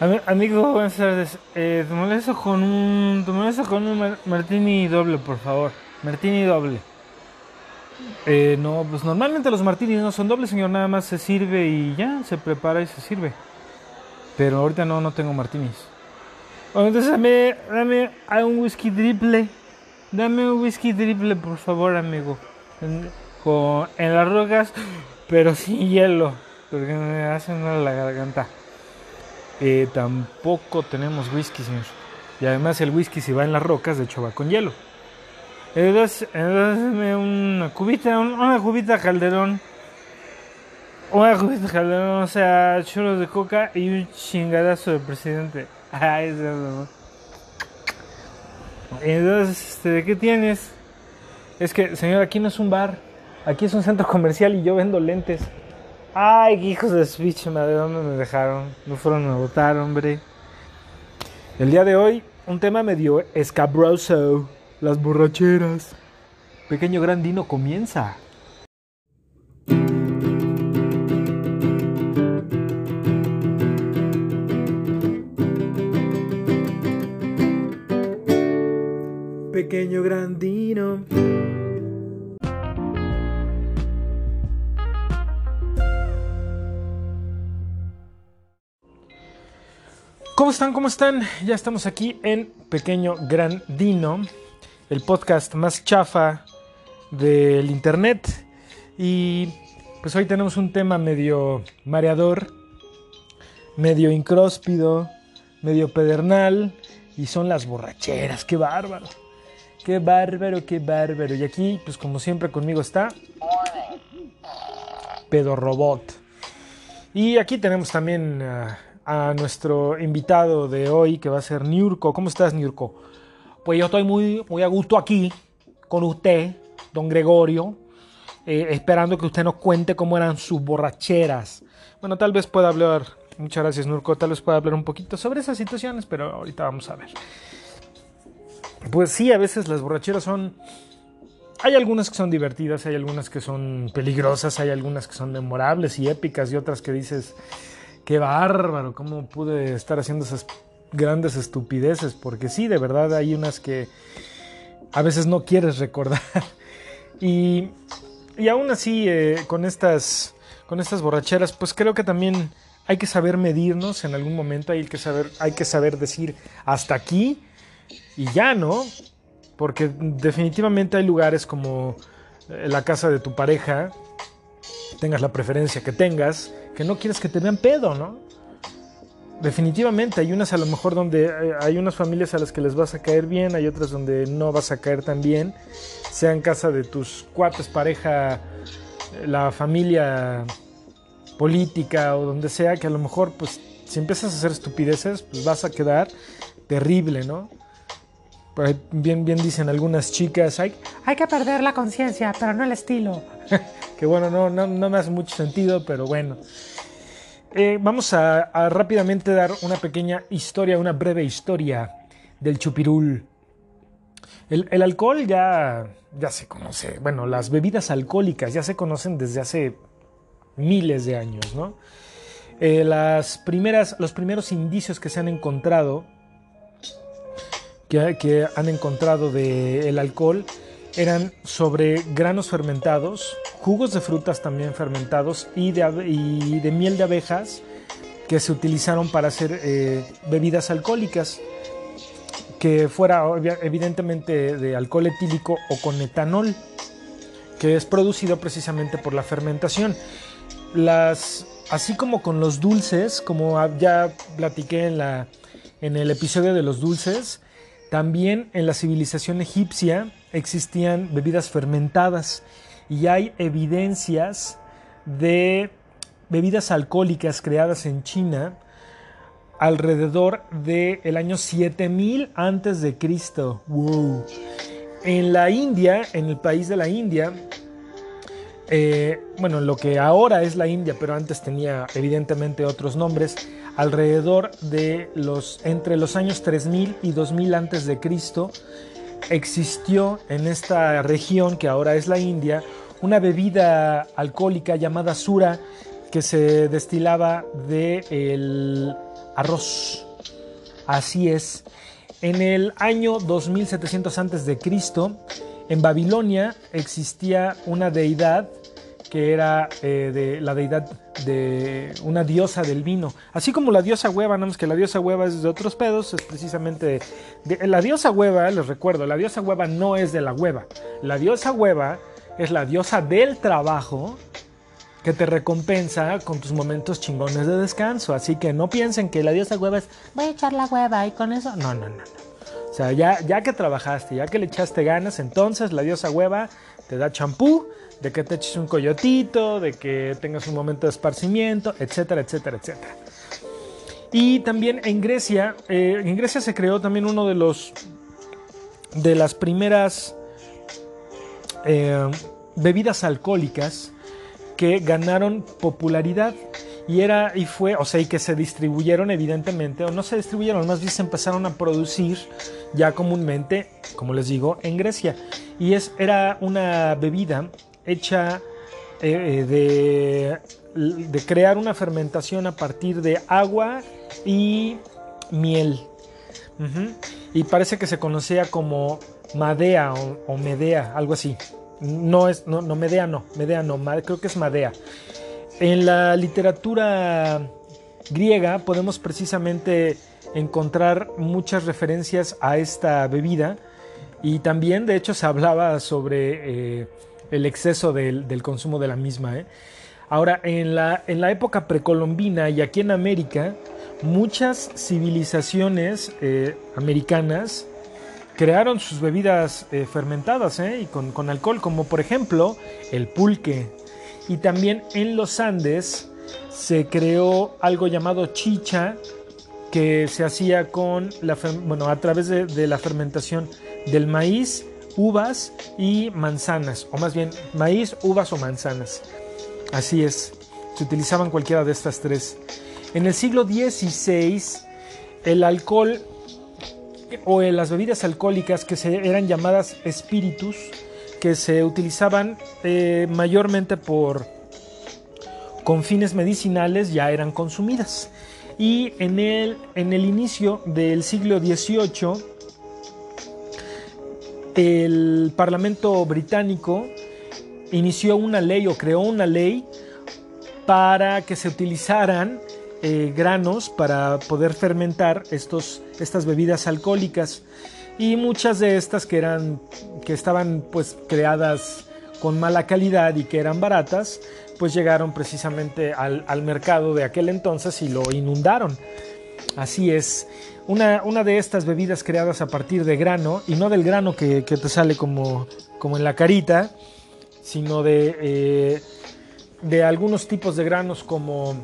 Ami- amigo, buenas tardes. Eh, te molesto con un, te molesto con un mar- martini doble, por favor. Martini doble. Eh, no, pues normalmente los martinis no son dobles, señor. Nada más se sirve y ya, se prepara y se sirve. Pero ahorita no, no tengo martinis. Bueno, entonces dame, dame un whisky triple. Dame un whisky triple, por favor, amigo. En, con, en las rocas, pero sin hielo. Porque me hacen mal la garganta. Eh, tampoco tenemos whisky, señor. Y además el whisky si va en las rocas, de hecho va con hielo. Entonces, entonces dame una cubita, un- una cubita calderón. Una cubita calderón, o sea, churros de coca y un chingadazo del presidente. Ay, ese es lo- Entonces, este, ¿de qué tienes? Es que, señor, aquí no es un bar. Aquí es un centro comercial y yo vendo lentes. Ay, hijos de su pinche madre, ¿dónde me dejaron? No fueron a votar, hombre. El día de hoy, un tema medio escabroso. Las borracheras. Pequeño gran dino comienza. Pequeño grandino. ¿Cómo están? ¿Cómo están? Ya estamos aquí en Pequeño Grandino, el podcast más chafa del internet. Y pues hoy tenemos un tema medio mareador, medio incróspido, medio pedernal, y son las borracheras. ¡Qué bárbaro! ¡Qué bárbaro, qué bárbaro! Y aquí, pues como siempre conmigo está Pedo Robot. Y aquí tenemos también a nuestro invitado de hoy, que va a ser Niurko. ¿Cómo estás, Niurko? Pues yo estoy muy, muy a gusto aquí con usted, don Gregorio, eh, esperando que usted nos cuente cómo eran sus borracheras. Bueno, tal vez pueda hablar, muchas gracias, Nurko, tal vez pueda hablar un poquito sobre esas situaciones, pero ahorita vamos a ver. Pues sí, a veces las borracheras son... Hay algunas que son divertidas, hay algunas que son peligrosas, hay algunas que son memorables y épicas y otras que dices, qué bárbaro, cómo pude estar haciendo esas grandes estupideces, porque sí, de verdad hay unas que a veces no quieres recordar. Y, y aún así, eh, con, estas, con estas borracheras, pues creo que también hay que saber medirnos en algún momento, hay que saber, hay que saber decir hasta aquí y ya, ¿no? Porque definitivamente hay lugares como la casa de tu pareja, tengas la preferencia que tengas, que no quieres que te vean pedo, ¿no? Definitivamente, hay unas a lo mejor donde eh, hay unas familias a las que les vas a caer bien, hay otras donde no vas a caer tan bien, sea en casa de tus cuates, pareja, eh, la familia política o donde sea, que a lo mejor pues si empiezas a hacer estupideces, pues vas a quedar terrible, ¿no? Ahí bien, dicen algunas chicas, hay, que perder la conciencia, pero no el estilo. que bueno, no, no, no me hace mucho sentido, pero bueno. Eh, vamos a, rápidamente dar una pequeña historia, una breve historia del chupirul. El, el alcohol ya, ya se conoce, bueno, las bebidas alcohólicas ya se conocen desde hace miles de años, ¿no? Eh, las primeras, los primeros indicios que se han encontrado, que, han encontrado del alcohol, eran sobre granos fermentados, jugos de frutas también fermentados y de, y de miel de abejas que se utilizaron para hacer eh, bebidas alcohólicas, que fuera evidentemente de alcohol etílico o con etanol, que es producido precisamente por la fermentación. Las, así como con los dulces, como ya platiqué en, la, en el episodio de los dulces, también en la civilización egipcia existían bebidas fermentadas y hay evidencias de bebidas alcohólicas creadas en China alrededor del año 7000 antes de Cristo. En la India, en el país de la India, eh, bueno, lo que ahora es la India, pero antes tenía evidentemente otros nombres, alrededor de los entre los años 3000 y 2000 antes de Cristo existió en esta región que ahora es la India una bebida alcohólica llamada sura que se destilaba de el arroz. Así es. En el año 2700 antes de Cristo, en Babilonia existía una deidad que era eh, de la deidad de una diosa del vino. Así como la diosa hueva, nada más que la diosa hueva es de otros pedos, es precisamente la diosa hueva, les recuerdo, la diosa hueva no es de la hueva. La diosa hueva es la diosa del trabajo que te recompensa con tus momentos chingones de descanso. Así que no piensen que la diosa hueva es voy a echar la hueva y con eso. No, no, no. no. O sea, ya, ya que trabajaste, ya que le echaste ganas, entonces la diosa hueva te da champú, de que te eches un coyotito, de que tengas un momento de esparcimiento, etcétera, etcétera, etcétera. Y también en Grecia, eh, en Grecia se creó también uno de los de las primeras eh, bebidas alcohólicas que ganaron popularidad y era y fue, o sea, y que se distribuyeron evidentemente, o no se distribuyeron, más bien se empezaron a producir ya comúnmente, como les digo, en Grecia. Y es, era una bebida hecha eh, de, de, crear una fermentación a partir de agua y miel. Y parece que se conocía como Madea o, Medea, algo así. No es, no, no Medea no, Medea no, creo que es Madea. En la literatura griega podemos precisamente encontrar muchas referencias a esta bebida y también de hecho se hablaba sobre eh, el exceso del, consumo de la misma. ¿eh? Ahora, en la, en la época precolombina y aquí en América, muchas civilizaciones eh, americanas crearon sus bebidas eh, fermentadas y con, con, alcohol, como por ejemplo el pulque. Y también en los Andes se creó algo llamado chicha, que se hacía con la, bueno, a través de, de la fermentación del maíz uvas y manzanas, o más bien maíz, uvas o manzanas. Así es, se utilizaban cualquiera de estas tres. En el siglo XVI, el alcohol o las bebidas alcohólicas que se eran llamadas espíritus, que se utilizaban eh, mayormente por con fines medicinales, ya eran consumidas. Y en el, en el inicio del siglo XVIII, el Parlamento británico inició una ley o creó una ley para que se utilizaran eh, granos para poder fermentar estos, estas bebidas alcohólicas. Y muchas de estas que eran que estaban pues creadas con mala calidad y que eran baratas pues llegaron precisamente al, al mercado de aquel entonces y lo inundaron así es una, de estas bebidas creadas a partir de grano, y no del grano que, te sale como, como, en la carita, sino de, eh, de algunos tipos de granos como...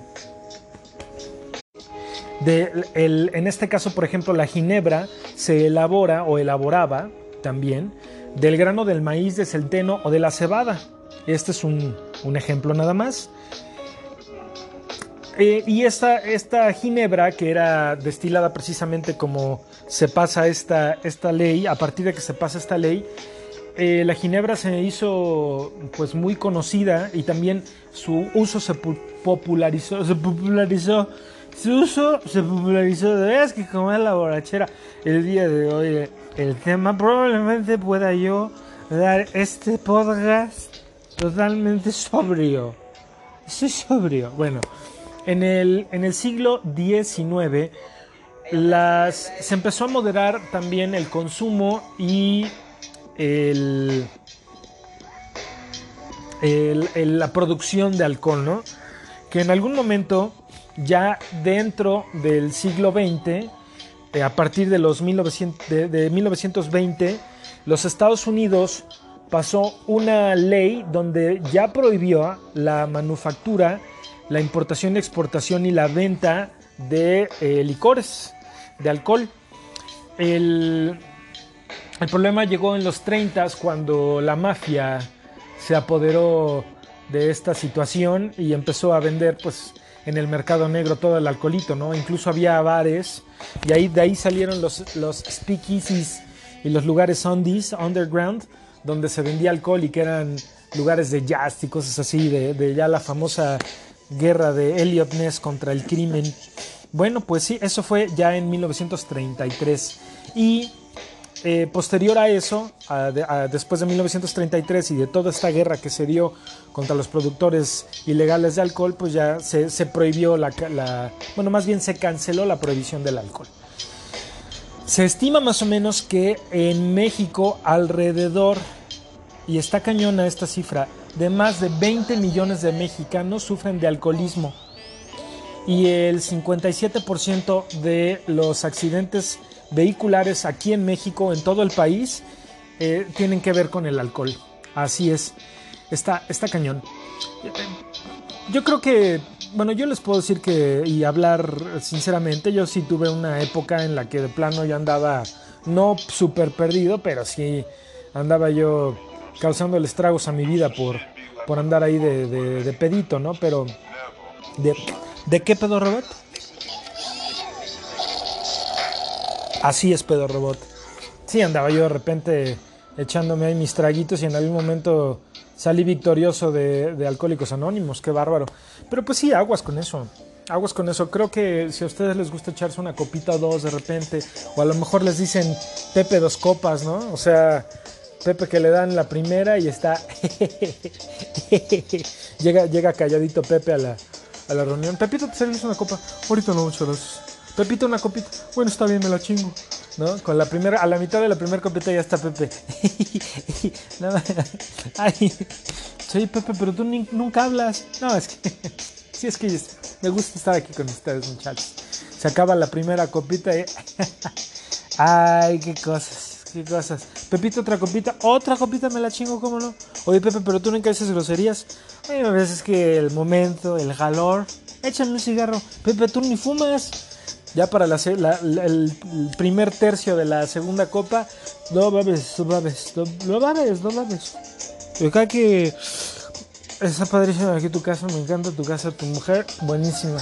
De en este caso, por ejemplo, la ginebra se elabora o elaboraba también del grano del maíz, de centeno o de la cebada. Este es un, un ejemplo nada más. Eh, y esta, esta ginebra, que era destilada precisamente como se pasa esta, esta ley, a partir de que se pasa esta ley, eh, la ginebra se hizo pues muy conocida y también su uso se popularizó, se popularizó, su uso se popularizó, es que como es la borrachera el día de hoy, el tema probablemente pueda yo dar este podcast totalmente sobrio. Soy sobrio. Bueno, en el, en el siglo XIX se empezó a moderar también el consumo y el, la producción de alcohol, ¿no? Que en algún momento, ya dentro del siglo XX, eh, a partir de, los 1900, de 1920, los Estados Unidos pasó una ley donde ya prohibió la manufactura la importación, exportación y la venta de eh, licores, de alcohol. El, problema llegó en los 30 cuando la mafia se apoderó de esta situación y empezó a vender pues en el mercado negro todo el alcoholito, ¿no? Incluso había bares y ahí de ahí salieron los, los speakeasies y los lugares undies, underground, donde se vendía alcohol y que eran lugares de jazz y cosas así, de, de ya la famosa guerra de Elliot Ness contra el crimen. Bueno, pues sí, eso fue ya en 1933. Y eh, posterior a eso, después de 1933 y de toda esta guerra que se dio contra los productores ilegales de alcohol, pues ya se, prohibió la, la, bueno, más bien se canceló la prohibición del alcohol. Se estima más o menos que en México alrededor, y está cañona esta cifra, de más de 20 millones de mexicanos sufren de alcoholismo y el 57% de los accidentes vehiculares aquí en México, en todo el país, eh, tienen que ver con el alcohol. Así es, está, está cañón. Yo creo que, bueno, yo les puedo decir que, y hablar sinceramente, yo sí tuve una época en la que de plano yo andaba, no súper perdido, pero sí andaba yo causando estragos a mi vida por, por andar ahí de, de pedito, ¿no? Pero, ¿de, ¿de qué pedo, Robert? Así es, pedo robot. Sí, andaba yo de repente echándome ahí mis traguitos y en algún momento salí victorioso de, Alcohólicos Anónimos, qué bárbaro. Pero pues sí, aguas con eso. Aguas con eso. Creo que si a ustedes les gusta echarse una copita o dos de repente, o a lo mejor les dicen Pepe dos copas, ¿no? O sea, Pepe que le dan la primera y está. llega, llega calladito Pepe a la, a la reunión. Pepito, ¿te sirves una copa? Ahorita no, muchas gracias. Pepito, una copita. Bueno, está bien, me la chingo. ¿No? Con la primera, a la mitad de la primera copita ya está Pepe. Ay, soy Pepe, pero tú nunca hablas. No, es que, sí, es que me gusta estar aquí con ustedes, muchachos. Se acaba la primera copita y... Ay, qué cosas, qué cosas. Pepito, otra copita, otra copita me la chingo, ¿cómo no? Oye, Pepe, pero tú nunca dices groserías. Ay, a veces que el momento, el calor. Échame un cigarro. Pepe, tú ni fumas. Ya para la, el primer tercio de la segunda copa, no babes, no babes, no babes, no babes. Acá que está padrísima aquí tu casa, me encanta tu casa, tu mujer, buenísima.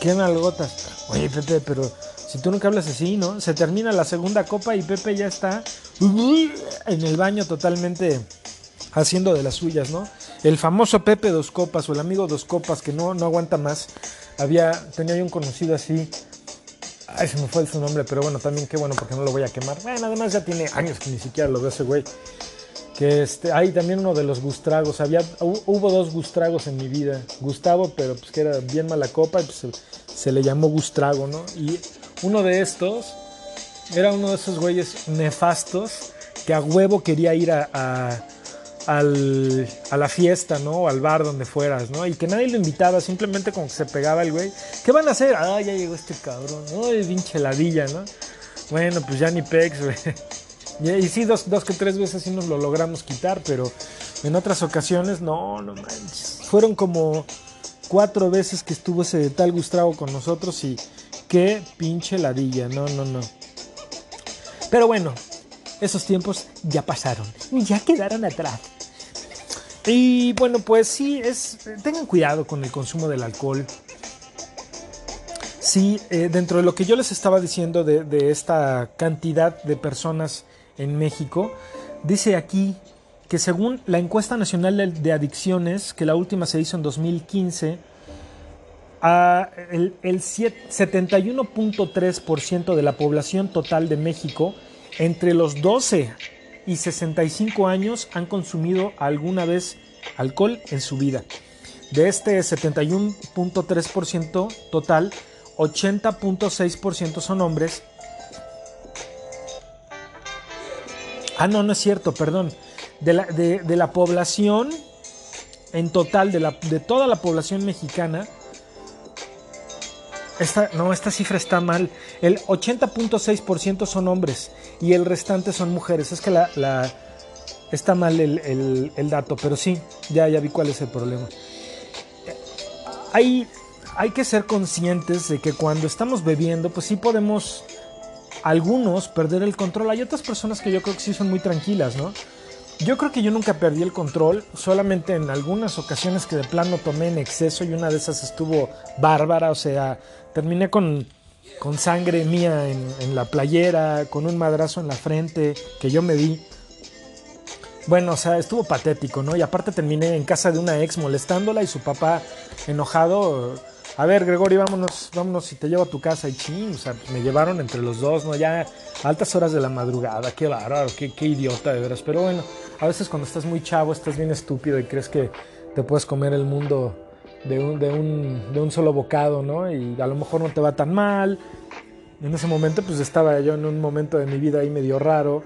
Qué malgotas. Oye, Pepe, pero si tú nunca hablas así, ¿no? Se termina la segunda copa y Pepe ya está en el baño totalmente haciendo de las suyas, ¿no? El famoso Pepe dos copas o el amigo dos copas que no, no aguanta más. Había, tenía yo un conocido así Ay, se me fue su nombre, pero bueno, también qué bueno porque no lo voy a quemar. Bueno, además ya tiene años que ni siquiera lo veo ese güey. Que este, hay también uno de los Gustragos. Había, hubo dos Gustragos en mi vida. Gustavo, pero pues que era bien mala copa, pues se, le llamó Gustrago, ¿no? Y uno de estos era uno de esos güeyes nefastos que a huevo quería ir a al, a la fiesta, ¿no? Al bar donde fueras, ¿no? Y que nadie lo invitaba, simplemente como que se pegaba el güey. ¿Qué van a hacer? Ah, ya llegó este cabrón. Es pinche ladilla, ¿no? Bueno, pues ya ni pex, güey. Y, sí, dos, dos que tres veces sí nos lo logramos quitar, pero en otras ocasiones, no, no manches. Fueron como cuatro veces que estuvo ese tal Gustavo con nosotros y qué pinche ladilla, no, no, no. Pero bueno, esos tiempos ya pasaron, ya quedaron atrás. Y bueno, pues sí, es, tengan cuidado con el consumo del alcohol. Sí, eh, dentro de lo que yo les estaba diciendo de, esta cantidad de personas en México, dice aquí que según la encuesta nacional de adicciones, que la última se hizo en 2015, el, el 71.3% de la población total de México entre los 12 y 65 años han consumido alguna vez alcohol en su vida. De este 71.3% total, 80.6% son hombres. Ah, no, no es cierto, perdón. De la, de, la población en total, de, la, de toda la población mexicana, esta, no, esta cifra está mal. El 80.6% son hombres y el restante son mujeres. Es que la, está mal el, dato, pero sí, ya, ya vi cuál es el problema. Hay, hay que ser conscientes de que cuando estamos bebiendo, pues sí podemos algunos perder el control. Hay otras personas que yo creo que sí son muy tranquilas, ¿no? Yo creo que yo nunca perdí el control, solamente en algunas ocasiones que de plano tomé en exceso y una de esas estuvo bárbara, o sea, terminé con, con sangre mía en, en, la playera, con un madrazo en la frente que yo me di. bueno, o sea, estuvo patético, ¿no? Y aparte terminé en casa de una ex molestándola y su papá enojado. A ver, Gregorio, vámonos, vámonos y te llevo a tu casa. Y ching, o sea, me llevaron entre los dos, ¿no? Ya altas horas de la madrugada, qué bárbaro, qué, qué idiota de veras. Pero bueno, a veces cuando estás muy chavo, estás bien estúpido y crees que te puedes comer el mundo de un, de un, de un solo bocado, ¿no? Y a lo mejor no te va tan mal. En ese momento, pues estaba yo en un momento de mi vida ahí medio raro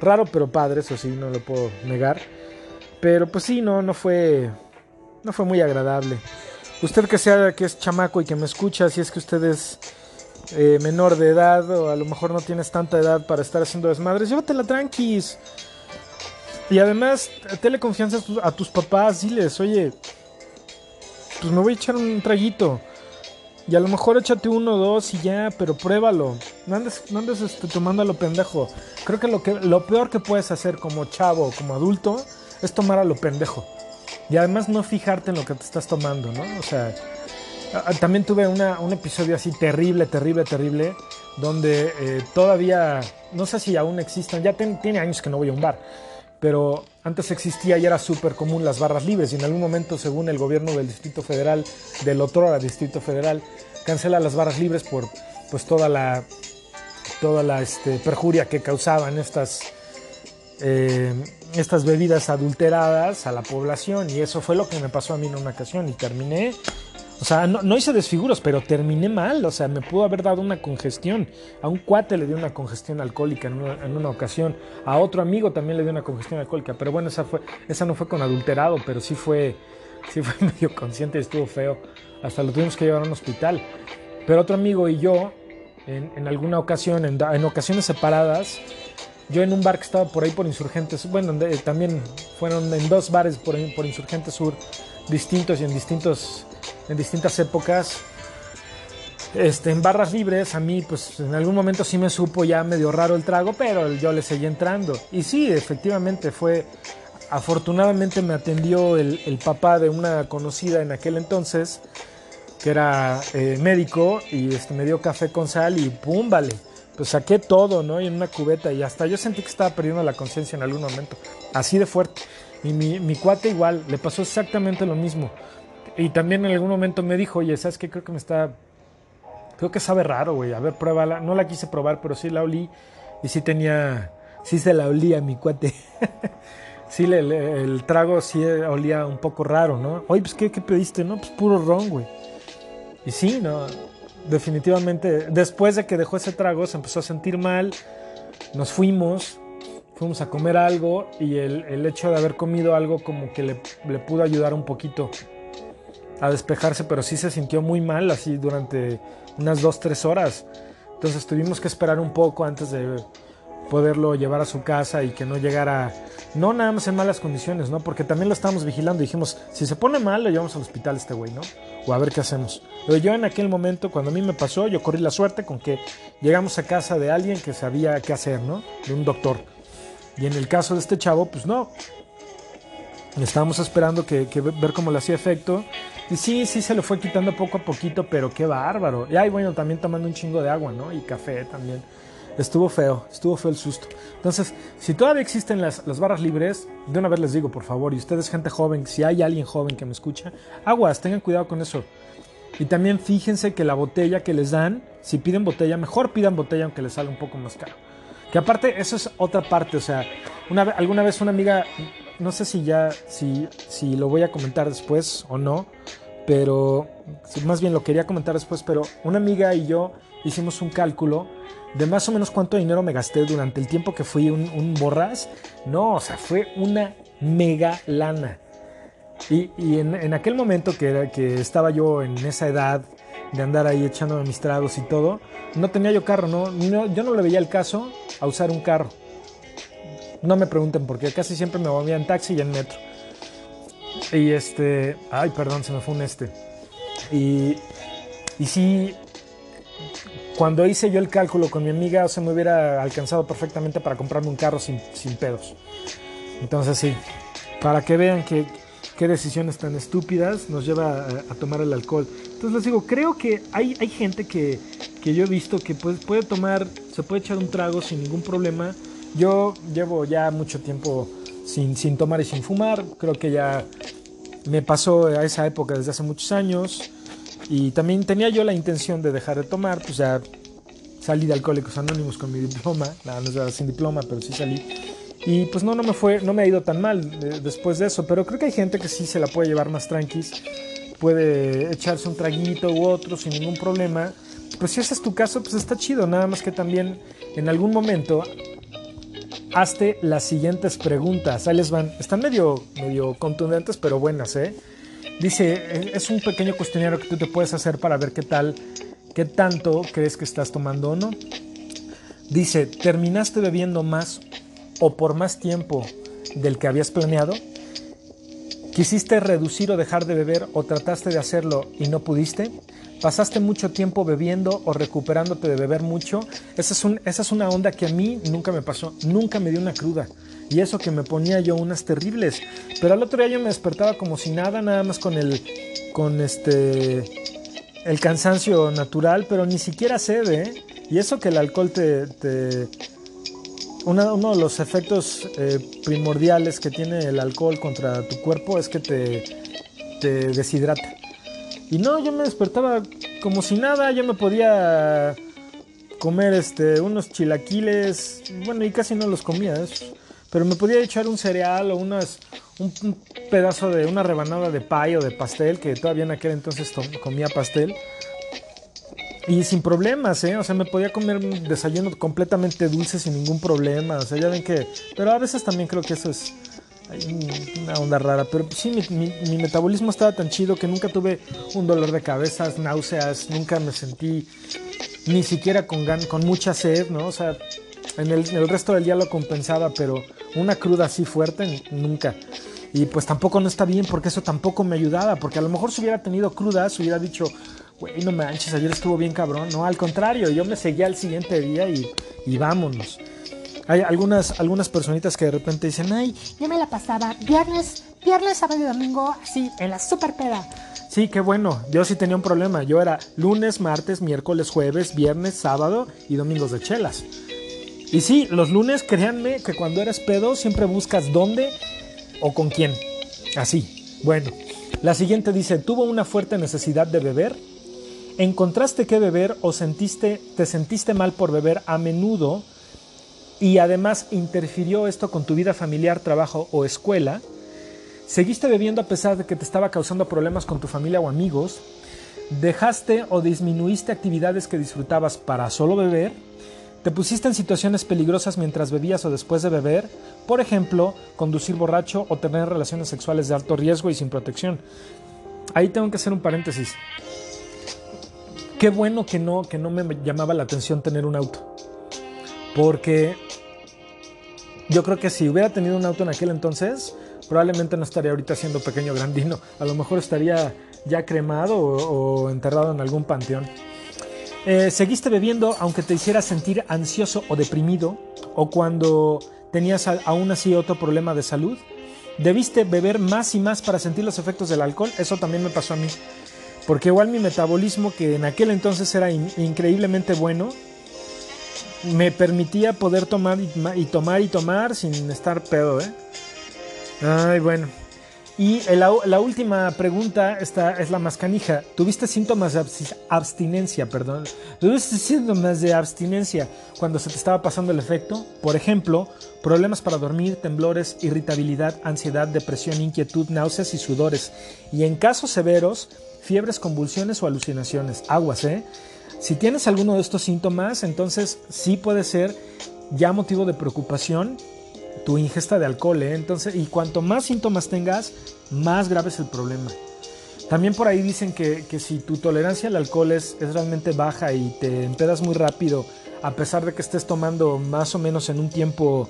Raro pero padre, eso sí, no lo puedo negar. Pero pues sí, no, no fue, no fue muy agradable. Usted que sea que es chamaco y que me escucha, si es que usted es eh, menor de edad o a lo mejor no tienes tanta edad para estar haciendo desmadres, llévatela tranquis. Y además, tele confianza a tus papás, diles, oye, pues me voy a echar un traguito. Y a lo mejor échate uno o dos y ya, pero pruébalo. No andes, no andes este, tomando a lo pendejo. Creo que lo, que lo peor que puedes hacer como chavo como adulto es tomar a lo pendejo. Y además no fijarte en lo que te estás tomando, ¿no? O sea, también tuve una, un episodio así terrible, terrible, terrible, donde eh, todavía, no sé si aún existan, ya tiene años que no voy a un bar, pero antes existía y era súper común las barras libres y en algún momento, según el gobierno del Distrito Federal, del otro Distrito Federal, cancela las barras libres por pues toda la toda la este, perjuria que causaban estas eh, estas bebidas adulteradas a la población y eso fue lo que me pasó a mí en una ocasión y terminé o sea, no, hice desfiguros, pero terminé mal. O sea, me pudo haber dado una congestión. A un cuate le dio una congestión alcohólica en una, en una, ocasión. A otro amigo también le dio una congestión alcohólica. Pero bueno, esa, fue, esa no fue con adulterado, pero sí fue, sí fue medio consciente y estuvo feo. Hasta lo tuvimos que llevar a un hospital. Pero otro amigo y yo, en, en alguna ocasión, en, en, ocasiones separadas, yo en un bar que estaba por ahí por Insurgentes, bueno, también fueron en dos bares por, por Insurgentes Sur, distintos y en distintos en distintas épocas. Este, en barras libres, a mí, pues en algún momento sí me supo ya medio raro el trago, pero yo le seguí entrando. Y sí, efectivamente fue. Afortunadamente me atendió el, papá de una conocida en aquel entonces, que era eh, médico, y este, me dio café con sal y pum, vale. Pues saqué todo, ¿no? Y en una cubeta, y hasta yo sentí que estaba perdiendo la conciencia en algún momento. Así de fuerte. Y mi, cuate igual, le pasó exactamente lo mismo. Y también en algún momento me dijo, oye, ¿sabes qué? Creo que me está... Creo que sabe raro, güey. A ver, pruébala. No la quise probar, pero sí la olí. Y sí tenía... Sí se la olía mi cuate. sí, el trago sí olía un poco raro, ¿no? Oye, pues, ¿qué, qué pediste? No, pues puro ron, güey. Y sí, no. Definitivamente, después de que dejó ese trago, se empezó a sentir mal. Nos fuimos, fuimos a comer algo y el, el hecho de haber comido algo como que le, le pudo ayudar un poquito a despejarse, pero sí se sintió muy mal así durante unas 2-3 horas. Entonces tuvimos que esperar un poco antes de poderlo llevar a su casa y que no llegara, no nada más en malas condiciones, ¿no? Porque también lo estábamos vigilando y dijimos, si se pone mal, lo llevamos al hospital este güey, ¿no? O a ver qué hacemos. Pero yo en aquel momento, cuando a mí me pasó, yo corrí la suerte con que llegamos a casa de alguien que sabía qué hacer, ¿no? De un doctor. Y en el caso de este chavo, pues no. Estábamos esperando que, que ver cómo le hacía efecto y sí, sí se lo fue quitando poco a poquito, pero qué bárbaro. Y ay, bueno, también tomando un chingo de agua, ¿no? Y café también. Estuvo feo, estuvo feo el susto. Entonces, si todavía existen las, las, barras libres, de una vez les digo, por favor, y ustedes, gente joven, si hay alguien joven que me escucha, aguas, tengan cuidado con eso. Y también fíjense que la botella que les dan, si piden botella, mejor pidan botella aunque les salga un poco más caro. Que aparte, eso es otra parte, o sea, una, alguna vez una amiga no sé si ya, si, si lo voy a comentar después o no, pero más bien lo quería comentar después, pero una amiga y yo hicimos un cálculo de más o menos cuánto dinero me gasté durante el tiempo que fui un, un. No, o sea, fue una mega lana. Y, y en, en, aquel momento que, era, que estaba yo en esa edad de andar ahí echándome mis tragos y todo, no tenía yo carro, no, no, yo no le veía el caso a usar un carro. No me pregunten porque casi siempre me movía en taxi y en metro. Y este. Ay, perdón, se me fue un este. Y. Y sí. Cuando hice yo el cálculo con mi amiga, o me hubiera alcanzado perfectamente para comprarme un carro sin, sin pedos. Entonces, sí. Para que vean que, qué decisiones tan estúpidas nos lleva a, a, tomar el alcohol. Entonces les digo, creo que hay, hay gente que, que yo he visto que pues, puede tomar, se puede echar un trago sin ningún problema yo llevo ya mucho tiempo sin, sin tomar y sin fumar. Creo que ya me pasó a esa época desde hace muchos años. Y también tenía yo la intención de dejar de tomar, pues ya salí de Alcohólicos Anónimos con mi diploma, nada, no es sin diploma, pero sí salí. Y pues no, no me fue, no me ha ido tan mal después de eso, pero creo que hay gente que sí se la puede llevar más tranquis, puede echarse un traguito u otro sin ningún problema. Pues si ese es tu caso, pues está chido, nada más que también en algún momento hazte las siguientes preguntas. Ahí les van, están medio, medio contundentes, pero buenas, ¿eh? Dice, es un pequeño cuestionario que tú te puedes hacer para ver qué tal, qué tanto crees que estás tomando o no. Dice, ¿terminaste bebiendo más o por más tiempo del que habías planeado? ¿Quisiste reducir o dejar de beber o trataste de hacerlo y no pudiste? ¿Pasaste mucho tiempo bebiendo o recuperándote de beber mucho? Esa es, esa es una onda que a mí nunca me pasó, nunca me dio una cruda. Y eso que me ponía yo unas terribles. Pero al otro día yo me despertaba como si nada, nada más con el, con este, el cansancio natural, pero ni siquiera sed, ¿eh? Y eso que el alcohol te, uno de los efectos eh, primordiales que tiene el alcohol contra tu cuerpo es que te, te deshidrata. Y no, yo me despertaba como si nada, yo me podía comer este, unos chilaquiles, bueno, y casi no los comía, pero me podía echar un cereal o unas, un, pedazo de una rebanada de pay o de pastel, que todavía en aquel entonces comía pastel y sin problemas, ¿eh? O sea, me podía comer un desayuno completamente dulce sin ningún problema. O sea, ya ven que... Pero a veces también creo que eso es una onda rara. Pero sí, mi, metabolismo estaba tan chido que nunca tuve un dolor de cabeza, náuseas, nunca me sentí ni siquiera con, con mucha sed, ¿no? O sea, en el, en el resto del día lo compensaba, pero una cruda así fuerte, nunca. Y pues tampoco no está bien porque eso tampoco me ayudaba, porque a lo mejor si hubiera tenido crudas, hubiera dicho, güey, no manches, ayer estuvo bien cabrón. No, al contrario, yo me seguía al siguiente día y, y vámonos. Hay algunas, algunas personitas que de repente dicen, ay, yo me la pasaba viernes, viernes, sábado y domingo, así, en la super peda. Sí, qué bueno. Yo sí tenía un problema. Yo era lunes, martes, miércoles, jueves, viernes, sábado y domingos de chelas. Y sí, los lunes, créanme que cuando eres pedo siempre buscas dónde o con quién. Así. Bueno, la siguiente dice, tuvo una fuerte necesidad de beber ¿Encontraste que beber o sentiste, te sentiste mal por beber a menudo y además interfirió esto con tu vida familiar, trabajo o escuela? ¿Seguiste bebiendo a pesar de que te estaba causando problemas con tu familia o amigos? ¿Dejaste o disminuiste actividades que disfrutabas para solo beber? ¿Te pusiste en situaciones peligrosas mientras bebías o después de beber? Por ejemplo, conducir borracho o tener relaciones sexuales de alto riesgo y sin protección. Ahí tengo que hacer un paréntesis. Qué bueno que no, que no me llamaba la atención tener un auto. Porque yo creo que si hubiera tenido un auto en aquel entonces, probablemente no estaría ahorita siendo pequeño grandino. A lo mejor estaría ya cremado o, enterrado en algún panteón. Eh, ¿Seguiste bebiendo aunque te hiciera sentir ansioso o deprimido? ¿O cuando tenías aún así otro problema de salud? ¿Debiste beber más y más para sentir los efectos del alcohol? Eso también me pasó a mí. Porque igual mi metabolismo, que en aquel entonces era increíblemente bueno, me permitía poder tomar y, tomar y tomar sin estar pedo, ¿eh? Ay, bueno. Y la, última pregunta esta es la más canija. ¿Tuviste síntomas de abstinencia, perdón? ¿Tuviste síntomas de abstinencia cuando se te estaba pasando el efecto? Por ejemplo, problemas para dormir, temblores, irritabilidad, ansiedad, depresión, inquietud, náuseas y sudores. Y en casos severos, fiebres, convulsiones o alucinaciones. Aguas, ¿eh? Si tienes alguno de estos síntomas, entonces sí puede ser ya motivo de preocupación tu ingesta de alcohol, ¿eh? Entonces, y cuanto más síntomas tengas, más grave es el problema. También por ahí dicen que, si tu tolerancia al alcohol es, es, realmente baja y te empedas muy rápido, a pesar de que estés tomando más o menos en un tiempo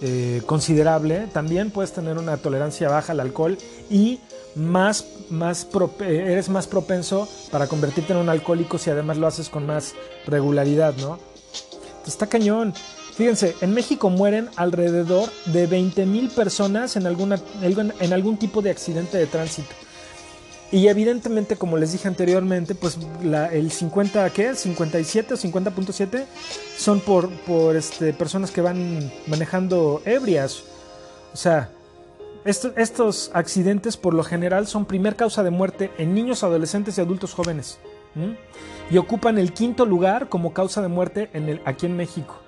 eh, considerable, también puedes tener una tolerancia baja al alcohol y más, más eres más propenso para convertirte en un alcohólico si además lo haces con más regularidad, ¿no? Está cañón. Fíjense, en México mueren alrededor de 20 mil personas en, alguna, en algún tipo de accidente de tránsito. Y evidentemente, como les dije anteriormente, pues el 50, ¿qué? El 57 o 50.7 son por, por este, personas que van manejando ebrias O sea, estos accidentes por lo general son primer causa de muerte en niños, adolescentes y adultos jóvenes. Y ocupan el quinto lugar como causa de muerte en el, aquí en México.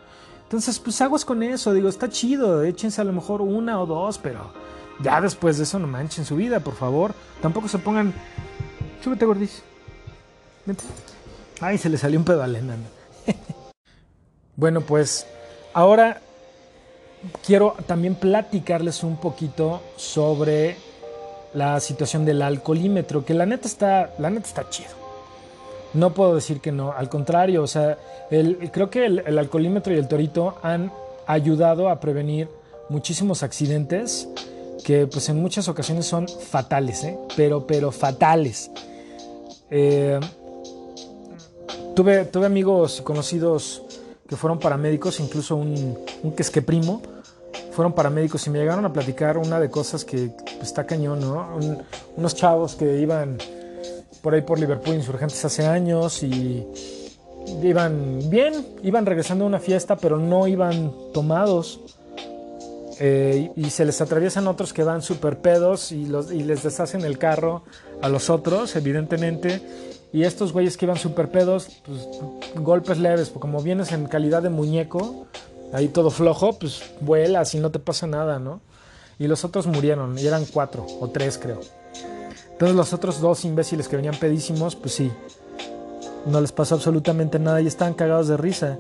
Entonces, pues aguas con eso. Digo, está chido. Échense a lo mejor una o dos, pero ya después de eso no manchen su vida, por favor. Tampoco se pongan. Súbete, gordis. Vente. Ay, se le salió un pedo a Lena. bueno, pues ahora quiero también platicarles un poquito sobre la situación del alcoholímetro, que la neta está, la neta está chido. No puedo decir que no, al contrario, o sea, creo que el, alcoholímetro y el torito han ayudado a prevenir muchísimos accidentes que pues en muchas ocasiones son fatales, ¿eh? pero, pero fatales. Eh, tuve, tuve amigos conocidos que fueron paramédicos, incluso un, un que es que primo, fueron paramédicos y me llegaron a platicar una de cosas que pues, está cañón, ¿no? unos chavos que iban por ahí por Liverpool insurgentes hace años y iban bien, iban regresando a una fiesta, pero no iban tomados. Eh, y se les atraviesan otros que van súper pedos y, los, y les deshacen el carro a los otros, evidentemente. Y estos güeyes que iban súper pedos, pues golpes leves, como vienes en calidad de muñeco, ahí todo flojo, pues vuelas y no te pasa nada, ¿no? Y los otros murieron, y eran cuatro o tres creo. Entonces los otros dos imbéciles que venían pedísimos, pues sí, no les pasó absolutamente nada y estaban cagados de risa.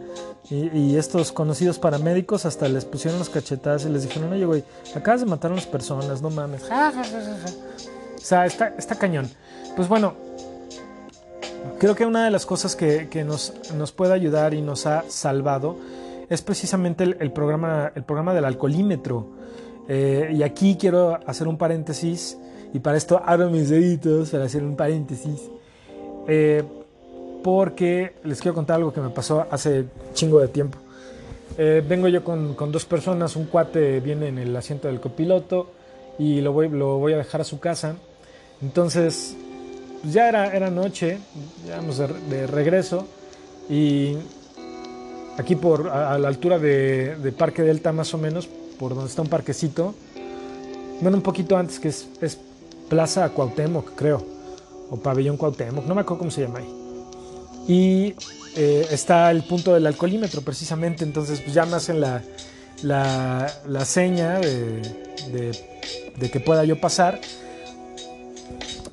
Y, estos conocidos paramédicos hasta les pusieron las cachetadas y les dijeron, oye, güey, acabas de matar a unas personas, no mames. o sea, está, está cañón. Pues bueno, creo que una de las cosas que, nos, nos puede ayudar y nos ha salvado es precisamente el, programa, el programa del alcoholímetro. Eh, y aquí quiero hacer un paréntesis, y para esto abro mis deditos para hacer un paréntesis, eh, porque les quiero contar algo que me pasó hace chingo de tiempo. Eh, vengo yo con, con, dos personas, un cuate viene en el asiento del copiloto y lo voy, lo voy a dejar a su casa. Entonces, pues ya era, era noche, ya vamos de, de regreso y aquí por a, la altura de, Parque Delta más o menos, por donde está un parquecito, bueno, un poquito antes que es, Plaza Cuauhtémoc, creo, o Pabellón Cuauhtémoc, no me acuerdo cómo se llama ahí. Y eh, está el punto del alcoholímetro precisamente, entonces pues ya me hacen la, la, seña de, de, que pueda yo pasar.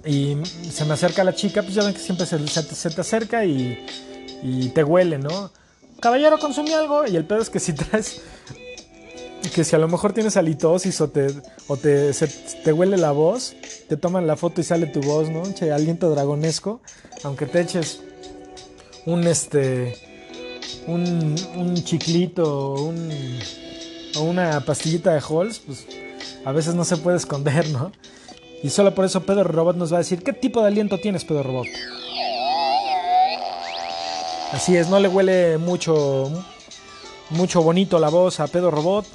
Y se me acerca la chica, pues ya ven que siempre se, se, te acerca y, y te huele, ¿no? caballero, consumí algo. Y el pedo es que si traes. Que si a lo mejor tienes halitosis o te, o te, huele la voz, te toman la foto y sale tu voz, ¿no? Che, aliento dragonesco. Aunque te eches un este. Un, un chiclito un, o una pastillita de Halls, pues a veces no se puede esconder, ¿no? Y solo por eso Pedro Robot nos va a decir, ¿qué tipo de aliento tienes, Pedro Robot? Así es, no le huele mucho, mucho bonito la voz a Pedro Robot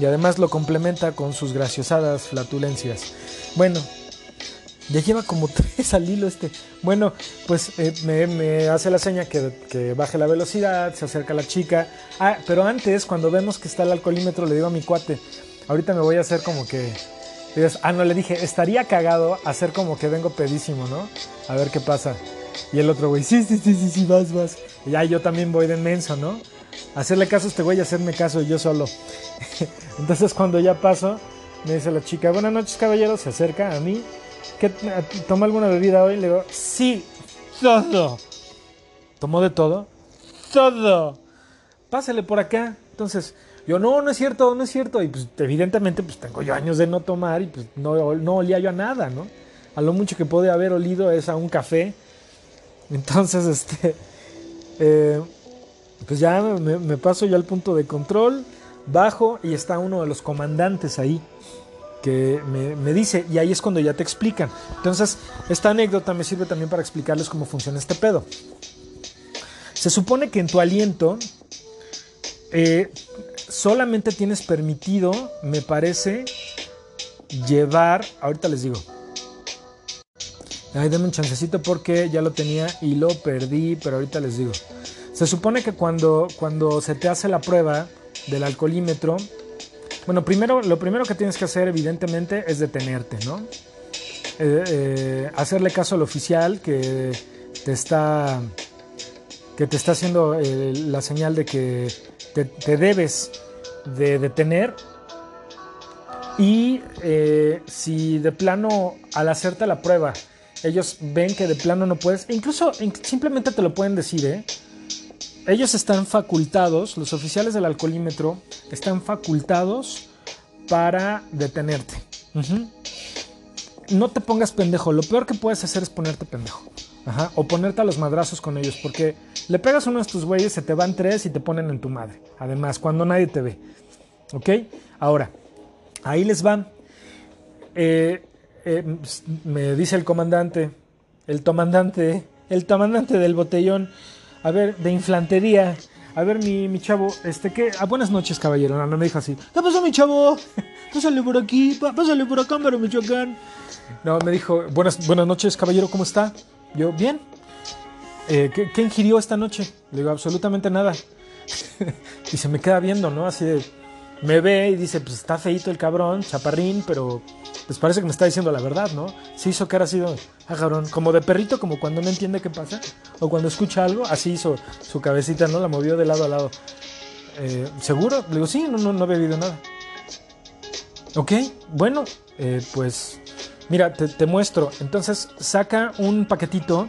y además lo complementa con sus graciosadas flatulencias. Bueno, ya lleva como tres al hilo este. Bueno, pues eh, me, hace la seña que, baje la velocidad, se acerca la chica. Ah, pero antes, cuando vemos que está el alcoholímetro, le digo a mi cuate, ahorita me voy a hacer como que... Ah, no, le dije, estaría cagado hacer como que vengo pedísimo, ¿no? A ver qué pasa. Y el otro güey, sí, sí, sí, sí, sí, vas, vas. Y ya yo también voy de menso, ¿no? Hacerle caso a este güey y hacerme caso yo solo. Entonces cuando ya paso, me dice la chica, buenas noches caballero, se acerca a mí. ¿Qué, ¿Toma alguna bebida hoy? Le digo, sí, todo. ¿Tomó de todo? Todo. Pásale por acá. Entonces, yo, no, no es cierto, no es cierto. Y pues evidentemente pues tengo yo años de no tomar y pues no, no olía yo a nada, ¿no? A lo mucho que puede haber olido es a un café entonces, este, eh, pues ya me, paso ya al punto de control, bajo y está uno de los comandantes ahí que me, dice, y ahí es cuando ya te explican. Entonces, esta anécdota me sirve también para explicarles cómo funciona este pedo. Se supone que en tu aliento eh, solamente tienes permitido, me parece, llevar, ahorita les digo, Ay, denme un chancecito porque ya lo tenía y lo perdí, pero ahorita les digo. Se supone que cuando, cuando se te hace la prueba del alcoholímetro, Bueno, primero, lo primero que tienes que hacer, evidentemente, es detenerte, ¿no? Eh, eh, hacerle caso al oficial que te está que te está haciendo eh, la señal de que te, te debes de detener y si de plano al hacerte la prueba ellos ven que de plano no puedes, incluso simplemente te lo pueden decir, ¿eh? Ellos están facultados, los oficiales del alcoholímetro están facultados para detenerte. No te pongas pendejo, lo peor que puedes hacer es ponerte pendejo. Ajá. O ponerte a los madrazos con ellos, porque le pegas uno de estos güeyes, se te van tres y te ponen en tu madre. Además, cuando nadie te ve. ¿Ok? Ahora, ahí les van. Eh, eh, me dice el comandante, el comandante, el comandante del botellón, a ver, de infantería. A ver, mi, mi chavo, este, ¿qué? Ah, buenas noches, caballero. No, me dijo así. ¿Qué pasó, mi chavo? Pásale por aquí, pásale por acá, pero Michoacán. No, me dijo, buenas, buenas noches, caballero, ¿cómo está? Yo, bien. Eh, ¿qué, ¿qué, ingirió esta noche? Le digo, absolutamente nada. y se me queda viendo, ¿no? Así de, me ve y dice, pues está feito el cabrón, chaparrín, pero pues parece que me está diciendo la verdad, ¿no? Se hizo cara así, ah, cabrón, como de perrito, como cuando no entiende qué pasa, o cuando escucha algo, así hizo su cabecita, ¿no? La movió de lado a lado. Eh, ¿Seguro? Le digo, sí, no, no, no he bebido nada. Ok, bueno, eh, pues mira, te, te, muestro. Entonces saca un paquetito,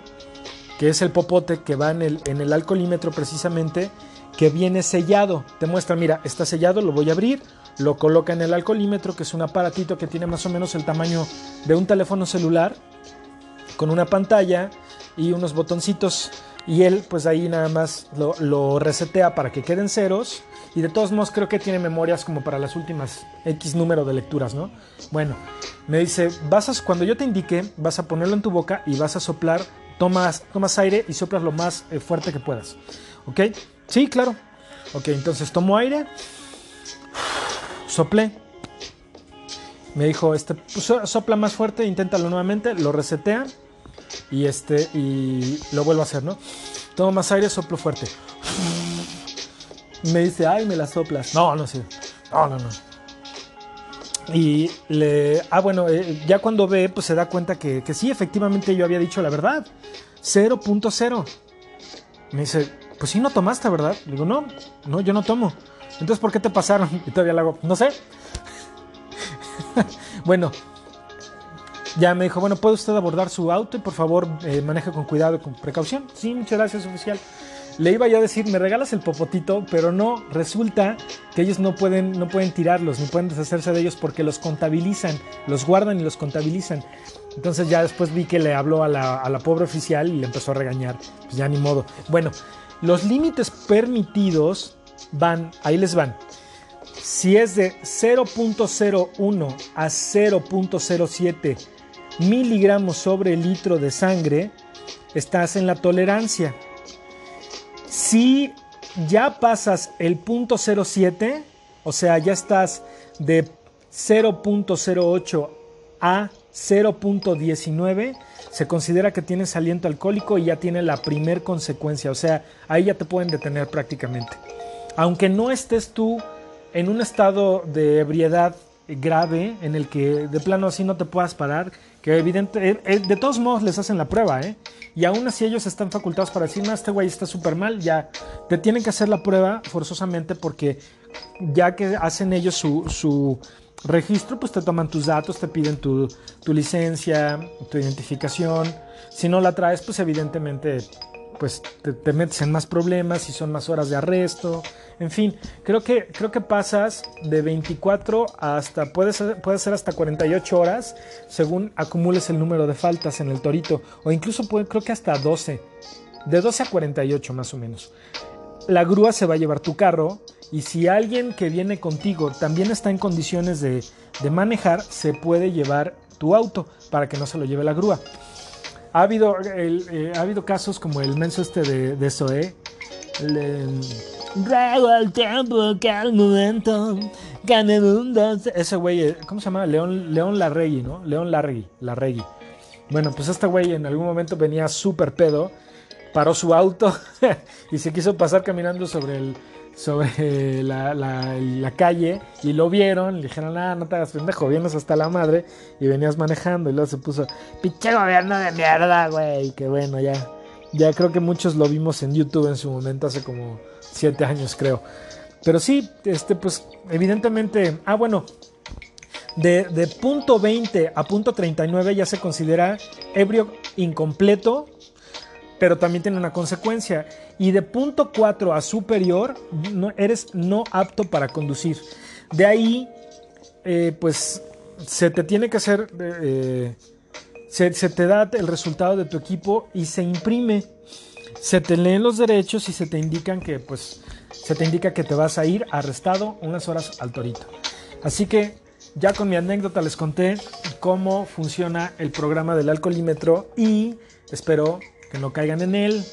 que es el popote que va en el, en el alcoholímetro precisamente, que viene sellado. Te muestra, mira, está sellado, lo voy a abrir, lo coloca en el alcoholímetro, que es un aparatito que tiene más o menos el tamaño de un teléfono celular, con una pantalla y unos botoncitos. Y él, pues ahí nada más lo, resetea para que queden ceros. Y de todos modos creo que tiene memorias como para las últimas X número de lecturas, ¿no? Bueno, me dice, vas a, cuando yo te indique, vas a ponerlo en tu boca y vas a soplar, tomas, tomas aire y soplas lo más eh, fuerte que puedas. ¿Ok? Sí, claro. Ok, entonces tomo aire. Soplé. Me dijo, este, pues, sopla más fuerte, inténtalo nuevamente, lo resetea y este y lo vuelvo a hacer, ¿no? Tomo más aire, soplo fuerte. Me dice, ay, me la soplas. No, no sé. No, no, no. Y le. Ah, bueno, eh, ya cuando ve, pues se da cuenta que, que sí, efectivamente yo había dicho la verdad. 0.0. Me dice, pues sí, no tomaste, ¿verdad? Le digo, no, no, yo no tomo. Entonces, ¿por qué te pasaron? Y todavía le hago, no sé. bueno, ya me dijo, bueno, ¿puede usted abordar su auto y por favor eh, maneje con cuidado y con precaución? Sí, muchas gracias, oficial. Le iba yo a decir, me regalas el popotito, pero no, resulta que ellos no pueden, no pueden tirarlos, ni pueden deshacerse de ellos porque los contabilizan, los guardan y los contabilizan. Entonces ya después vi que le habló a la, a la pobre oficial y le empezó a regañar. Pues ya ni modo. Bueno, los límites permitidos van, ahí les van. Si es de 0.01 a 0.07 miligramos sobre litro de sangre, estás en la tolerancia. Si ya pasas el punto 07, o sea, ya estás de 0.08 a 0.19, se considera que tienes aliento alcohólico y ya tiene la primer consecuencia, o sea, ahí ya te pueden detener prácticamente. Aunque no estés tú en un estado de ebriedad grave en el que de plano así no te puedas parar, que evidente, eh, eh, de todos modos les hacen la prueba, ¿eh? Y aún así ellos están facultados para decir, no, este güey está súper mal, ya te tienen que hacer la prueba forzosamente porque ya que hacen ellos su, su registro, pues te toman tus datos, te piden tu, licencia, tu identificación. Si no la traes, pues evidentemente pues te, te, metes en más problemas y son más horas de arresto. En fin, creo que, creo que pasas de 24 hasta, puede ser, puede ser hasta 48 horas según acumules el número de faltas en el torito. O incluso creo que hasta 12. De 12 a 48 más o menos. La grúa se va a llevar tu carro y si alguien que viene contigo también está en condiciones de, de manejar, se puede llevar tu auto para que no se lo lleve la grúa. Ha habido, eh, ha habido casos como el menso este de, de. Ruego el tiempo al momento. Ese güey, eh, ¿cómo se llama? León, León Larregui, ¿no? León Larregui, Larregui. Bueno, pues este güey en algún momento venía súper pedo paró su auto y se quiso pasar caminando sobre el, sobre la, calle y lo vieron, le dijeron, ah, no te hagas pendejo, vienes hasta la madre y venías manejando y luego se puso, pinche gobierno de mierda, güey, que bueno, ya, ya creo que muchos lo vimos en YouTube en su momento, hace como siete años creo. Pero sí, este, pues evidentemente, ah, bueno, de, de punto 20 a punto 39 ya se considera ebrio incompleto pero también tiene una consecuencia. Y de punto 4 a superior, eres no apto para conducir. De ahí, eh, pues, se te tiene que hacer, eh, se, te da el resultado de tu equipo y se imprime. Se te leen los derechos y se te indican que, pues, se te indica que te vas a ir arrestado unas horas al torito. Así que ya con mi anécdota les conté cómo funciona el programa del alcoholímetro y espero que no caigan en él.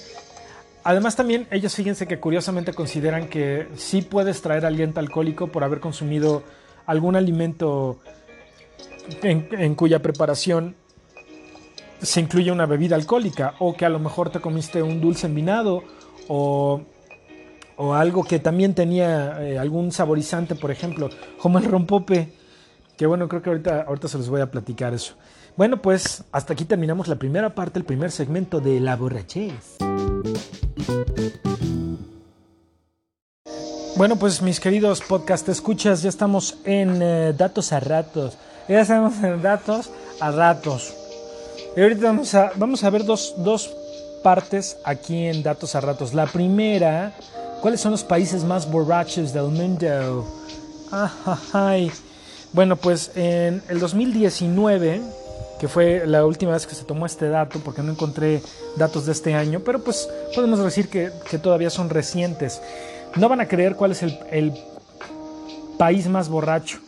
Además también ellos fíjense que curiosamente consideran que sí puedes traer aliento alcohólico por haber consumido algún alimento en, cuya preparación se incluye una bebida alcohólica o que a lo mejor te comiste un dulce envinado o, o algo que también tenía eh, algún saborizante, por ejemplo, como el rompope, que bueno, creo que ahorita, ahorita se los voy a platicar eso. Bueno, pues hasta aquí terminamos la primera parte, el primer segmento de La Borrachez. Bueno, pues mis queridos podcast escuchas, ya estamos en eh, datos a ratos. Ya estamos en datos a ratos. Y ahorita vamos a, vamos a ver dos, dos partes aquí en datos a ratos. La primera, ¿cuáles son los países más borrachos del mundo? Bueno, pues en el 2019 que fue la última vez que se tomó este dato, porque no encontré datos de este año, pero pues podemos decir que, todavía son recientes. No van a creer cuál es el, país más borracho.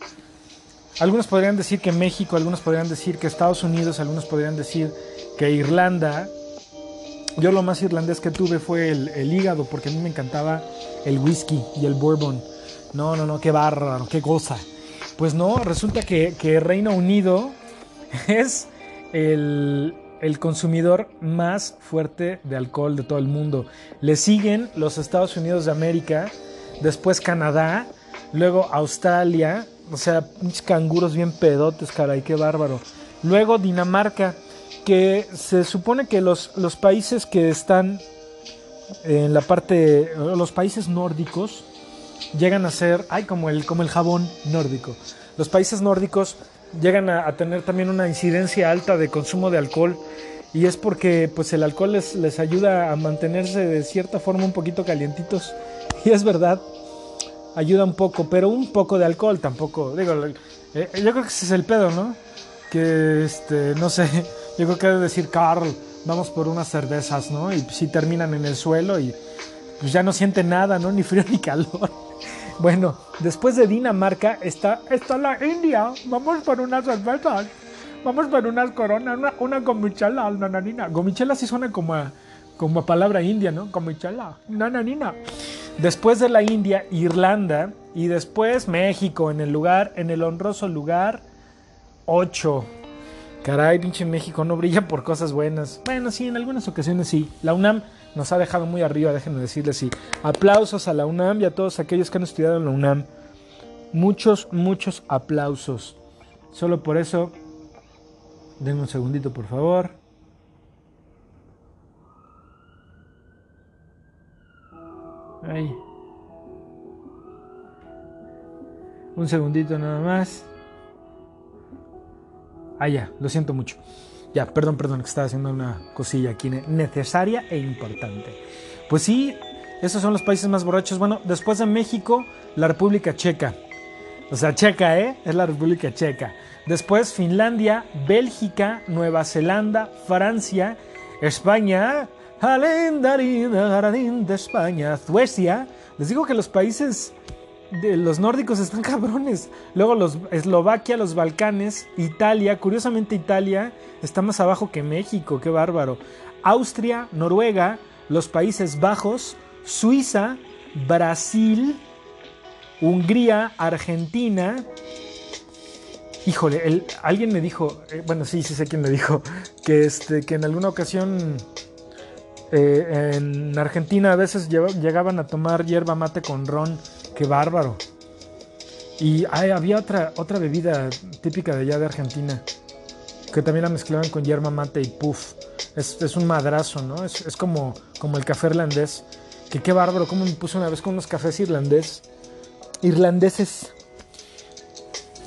Algunos podrían decir que México, algunos podrían decir que Estados Unidos, algunos podrían decir que Irlanda. Yo lo más irlandés que tuve fue el, hígado, porque a mí me encantaba el whisky y el bourbon. No, no, no, qué bárbaro, qué goza. Pues no, resulta que, Reino Unido es el, consumidor más fuerte de alcohol de todo el mundo. Le siguen los Estados Unidos de América, después Canadá, luego Australia, o sea, pinches canguros bien pedotes, caray, qué bárbaro. Luego Dinamarca, que se supone que los países que están en la parte, los países nórdicos, llegan a ser, ay, como el, como el jabón nórdico. Los países nórdicos llegan a, tener también una incidencia alta de consumo de alcohol y es porque pues el alcohol les, les ayuda a mantenerse de cierta forma un poquito calientitos. Y es verdad ayuda un poco pero un poco de alcohol tampoco. Digo eh, yo creo que ese es el pedo no que este no sé yo creo que debe decir Carl vamos por unas cervezas no y si terminan en el suelo y pues ya no sienten nada no ni frío ni calor bueno, después de Dinamarca está, está la India. Vamos por unas cervezas. Vamos por unas coronas, una, una gomichela, nananina. Gomichela sí suena como a, como palabra india, ¿no? Gomichela, nananina. Después de la India, Irlanda y después México en el lugar, en el honroso lugar 8. Caray, pinche México no brilla por cosas buenas. Bueno, sí, en algunas ocasiones sí. La UNAM nos ha dejado muy arriba, déjenme decirles sí. Aplausos a la UNAM y a todos aquellos que han estudiado en la UNAM. Muchos, muchos aplausos. Solo por eso, denme un segundito, por favor. Ahí. Un segundito nada más. Ah, ya, lo siento mucho. Ya, perdón, perdón, que estaba haciendo una cosilla aquí necesaria e importante. Pues sí, esos son los países más borrachos. Bueno, después de México, la República Checa. O sea, Checa, ¿eh? Es la República Checa. Después Finlandia, Bélgica, Nueva Zelanda, Francia, España, de España, Suecia. Les digo que los países los nórdicos están cabrones. Luego los Eslovaquia, los Balcanes, Italia, curiosamente Italia está más abajo que México, qué bárbaro. Austria, Noruega, los Países Bajos, Suiza, Brasil, Hungría, Argentina. Híjole, alguien me dijo, eh, bueno, sí, sí sé quién me dijo, que, este, que en alguna ocasión Eh, en Argentina a veces llegaban a tomar hierba mate con ron. Qué bárbaro. Y había otra, otra bebida típica de allá de Argentina. Que también la mezclaban con hierba mate y puff. Es, un madrazo, ¿no? Es, como, como el café irlandés. Que qué bárbaro, como me puse una vez con unos cafés irlandés. Irlandeses.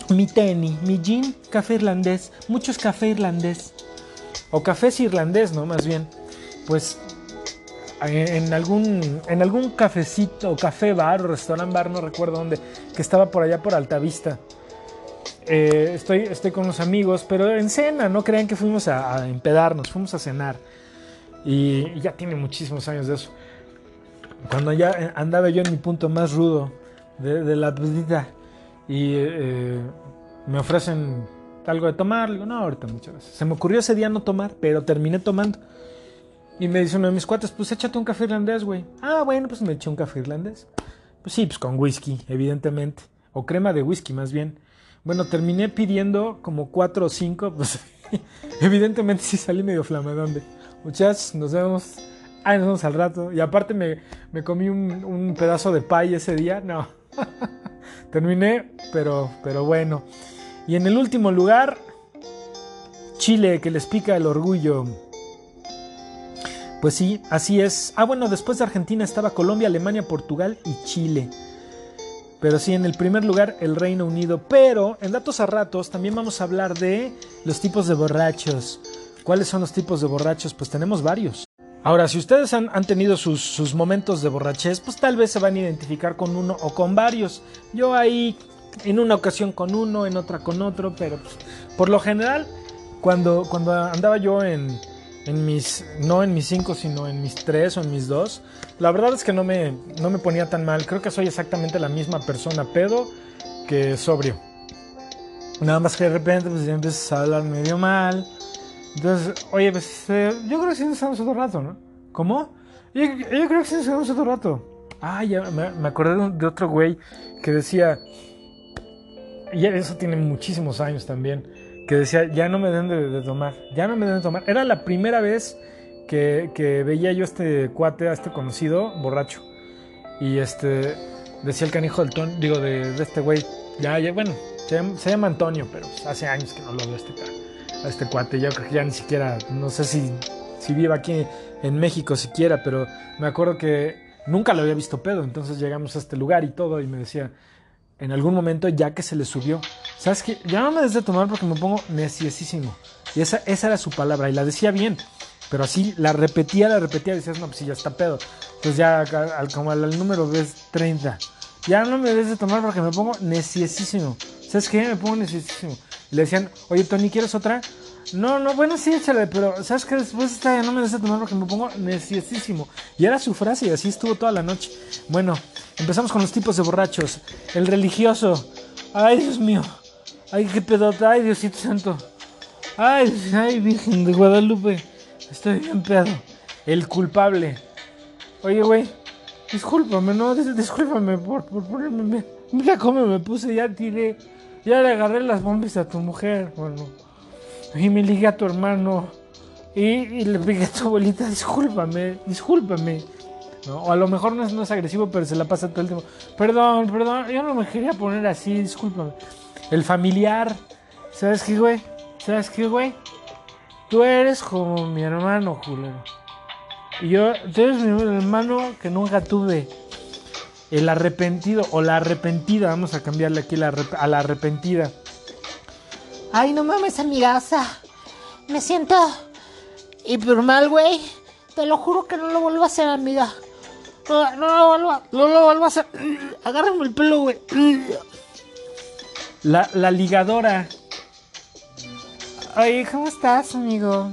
Mi tenis, mi jean, café irlandés. Muchos café irlandés. O cafés irlandés, ¿no? Más bien. Pues en algún, en algún cafecito, café bar o restaurant bar, no recuerdo dónde, que estaba por allá por Altavista. Eh, estoy, estoy con los amigos, pero en cena, no crean que fuimos a, empedarnos, fuimos a cenar. Y, ya tiene muchísimos años de eso. Cuando ya andaba yo en mi punto más rudo de, la vida y eh, me ofrecen algo de tomar, digo, no, ahorita muchas veces. Se me ocurrió ese día no tomar, pero terminé tomando. Y me dice uno de mis cuates, pues échate un café irlandés, güey. Ah, bueno, pues me eché un café irlandés. Pues sí, pues con whisky, evidentemente. O crema de whisky, más bien. Bueno, terminé pidiendo como cuatro o cinco, pues evidentemente sí salí medio flamedón de, muchachos, nos vemos, ahí nos vemos al rato. Y aparte me, me comí un, un, pedazo de pay ese día, no. terminé, pero, pero bueno. Y en el último lugar, Chile, que les pica el orgullo. Pues sí, así es. Ah, bueno, después de Argentina estaba Colombia, Alemania, Portugal y Chile. Pero sí, en el primer lugar el Reino Unido. Pero en datos a ratos también vamos a hablar de los tipos de borrachos. ¿Cuáles son los tipos de borrachos? Pues tenemos varios. Ahora, si ustedes han, tenido sus, sus, momentos de borrachez, pues tal vez se van a identificar con uno o con varios. Yo ahí, en una ocasión con uno, en otra con otro, pero pues, por lo general, cuando, cuando andaba yo en, en mis, no en mis cinco, sino en mis tres o en mis dos, la verdad es que no me, no me ponía tan mal. Creo que soy exactamente la misma persona pedo que sobrio. Nada más que de repente pues ya empiezas a hablar medio mal. Entonces, oye, pues eh, yo creo que sí nos estamos otro rato, ¿no? ¿Cómo? Yo, creo que sí nos estamos otro rato. Ah, ya me, me acordé de otro güey que decía, y eso tiene muchísimos años también que decía, ya no me den de, tomar, ya no me den de tomar. Era la primera vez que, veía yo a este cuate, a este conocido, borracho. Y este, decía el canijo del ton, digo, de, este güey, ya, ya, bueno, se llama, Antonio, pero hace años que no lo veo a este, a este cuate. Yo creo que ya ni siquiera, no sé si, si vive aquí en México siquiera, pero me acuerdo que nunca lo había visto pedo. Entonces llegamos a este lugar y todo, y me decía, en algún momento ya que se le subió. ¿Sabes qué? Ya no me des de tomar porque me pongo neciesísimo. Y esa, esa era su palabra y la decía bien. Pero así la repetía, la repetía decías, no, pues sí, ya está pedo. Entonces ya al, como al, número ves 30. Ya no me des de tomar porque me pongo neciesísimo. ¿Sabes qué? Me pongo neciesísimo. Y le decían, oye Tony, ¿quieres otra? No, no, bueno, sí, échale, pero ¿sabes qué? Después está, no me des de tomar porque me pongo neciesísimo. Y era su frase y así estuvo toda la noche. Bueno, Empezamos con los tipos de borrachos. El religioso. Ay, Dios mío. Ay, qué pedota. Ay, Diosito Santo. Ay, ay, Virgen de Guadalupe. Estoy bien pedo. El culpable. Oye, güey. Discúlpame, no, discúlpame por, por ponerme. Mira cómo me puse, ya tiré. Ya le agarré las bombas a tu mujer, bueno. Y me ligué a tu hermano. Y, y le pegué a tu abuelita. Discúlpame, discúlpame. O a lo mejor no es, agresivo, pero se la pasa todo el tiempo. Perdón, perdón, yo no me quería poner así, discúlpame. El familiar, ¿sabes qué, güey? ¿Sabes qué, güey? Tú eres como mi hermano, Julio. Y yo, tú eres mi hermano que nunca tuve. El arrepentido o la arrepentida, vamos a cambiarle aquí la, a la arrepentida. Ay, no mames, amigaza. Me siento hiper mal, güey. Te lo juro que no lo vuelvo a hacer, amiga. No, no lo vuelvo, no lo vuelvo a hacer. Agárrame el pelo, güey. La, la ligadora. Oye, ¿cómo estás, amigo?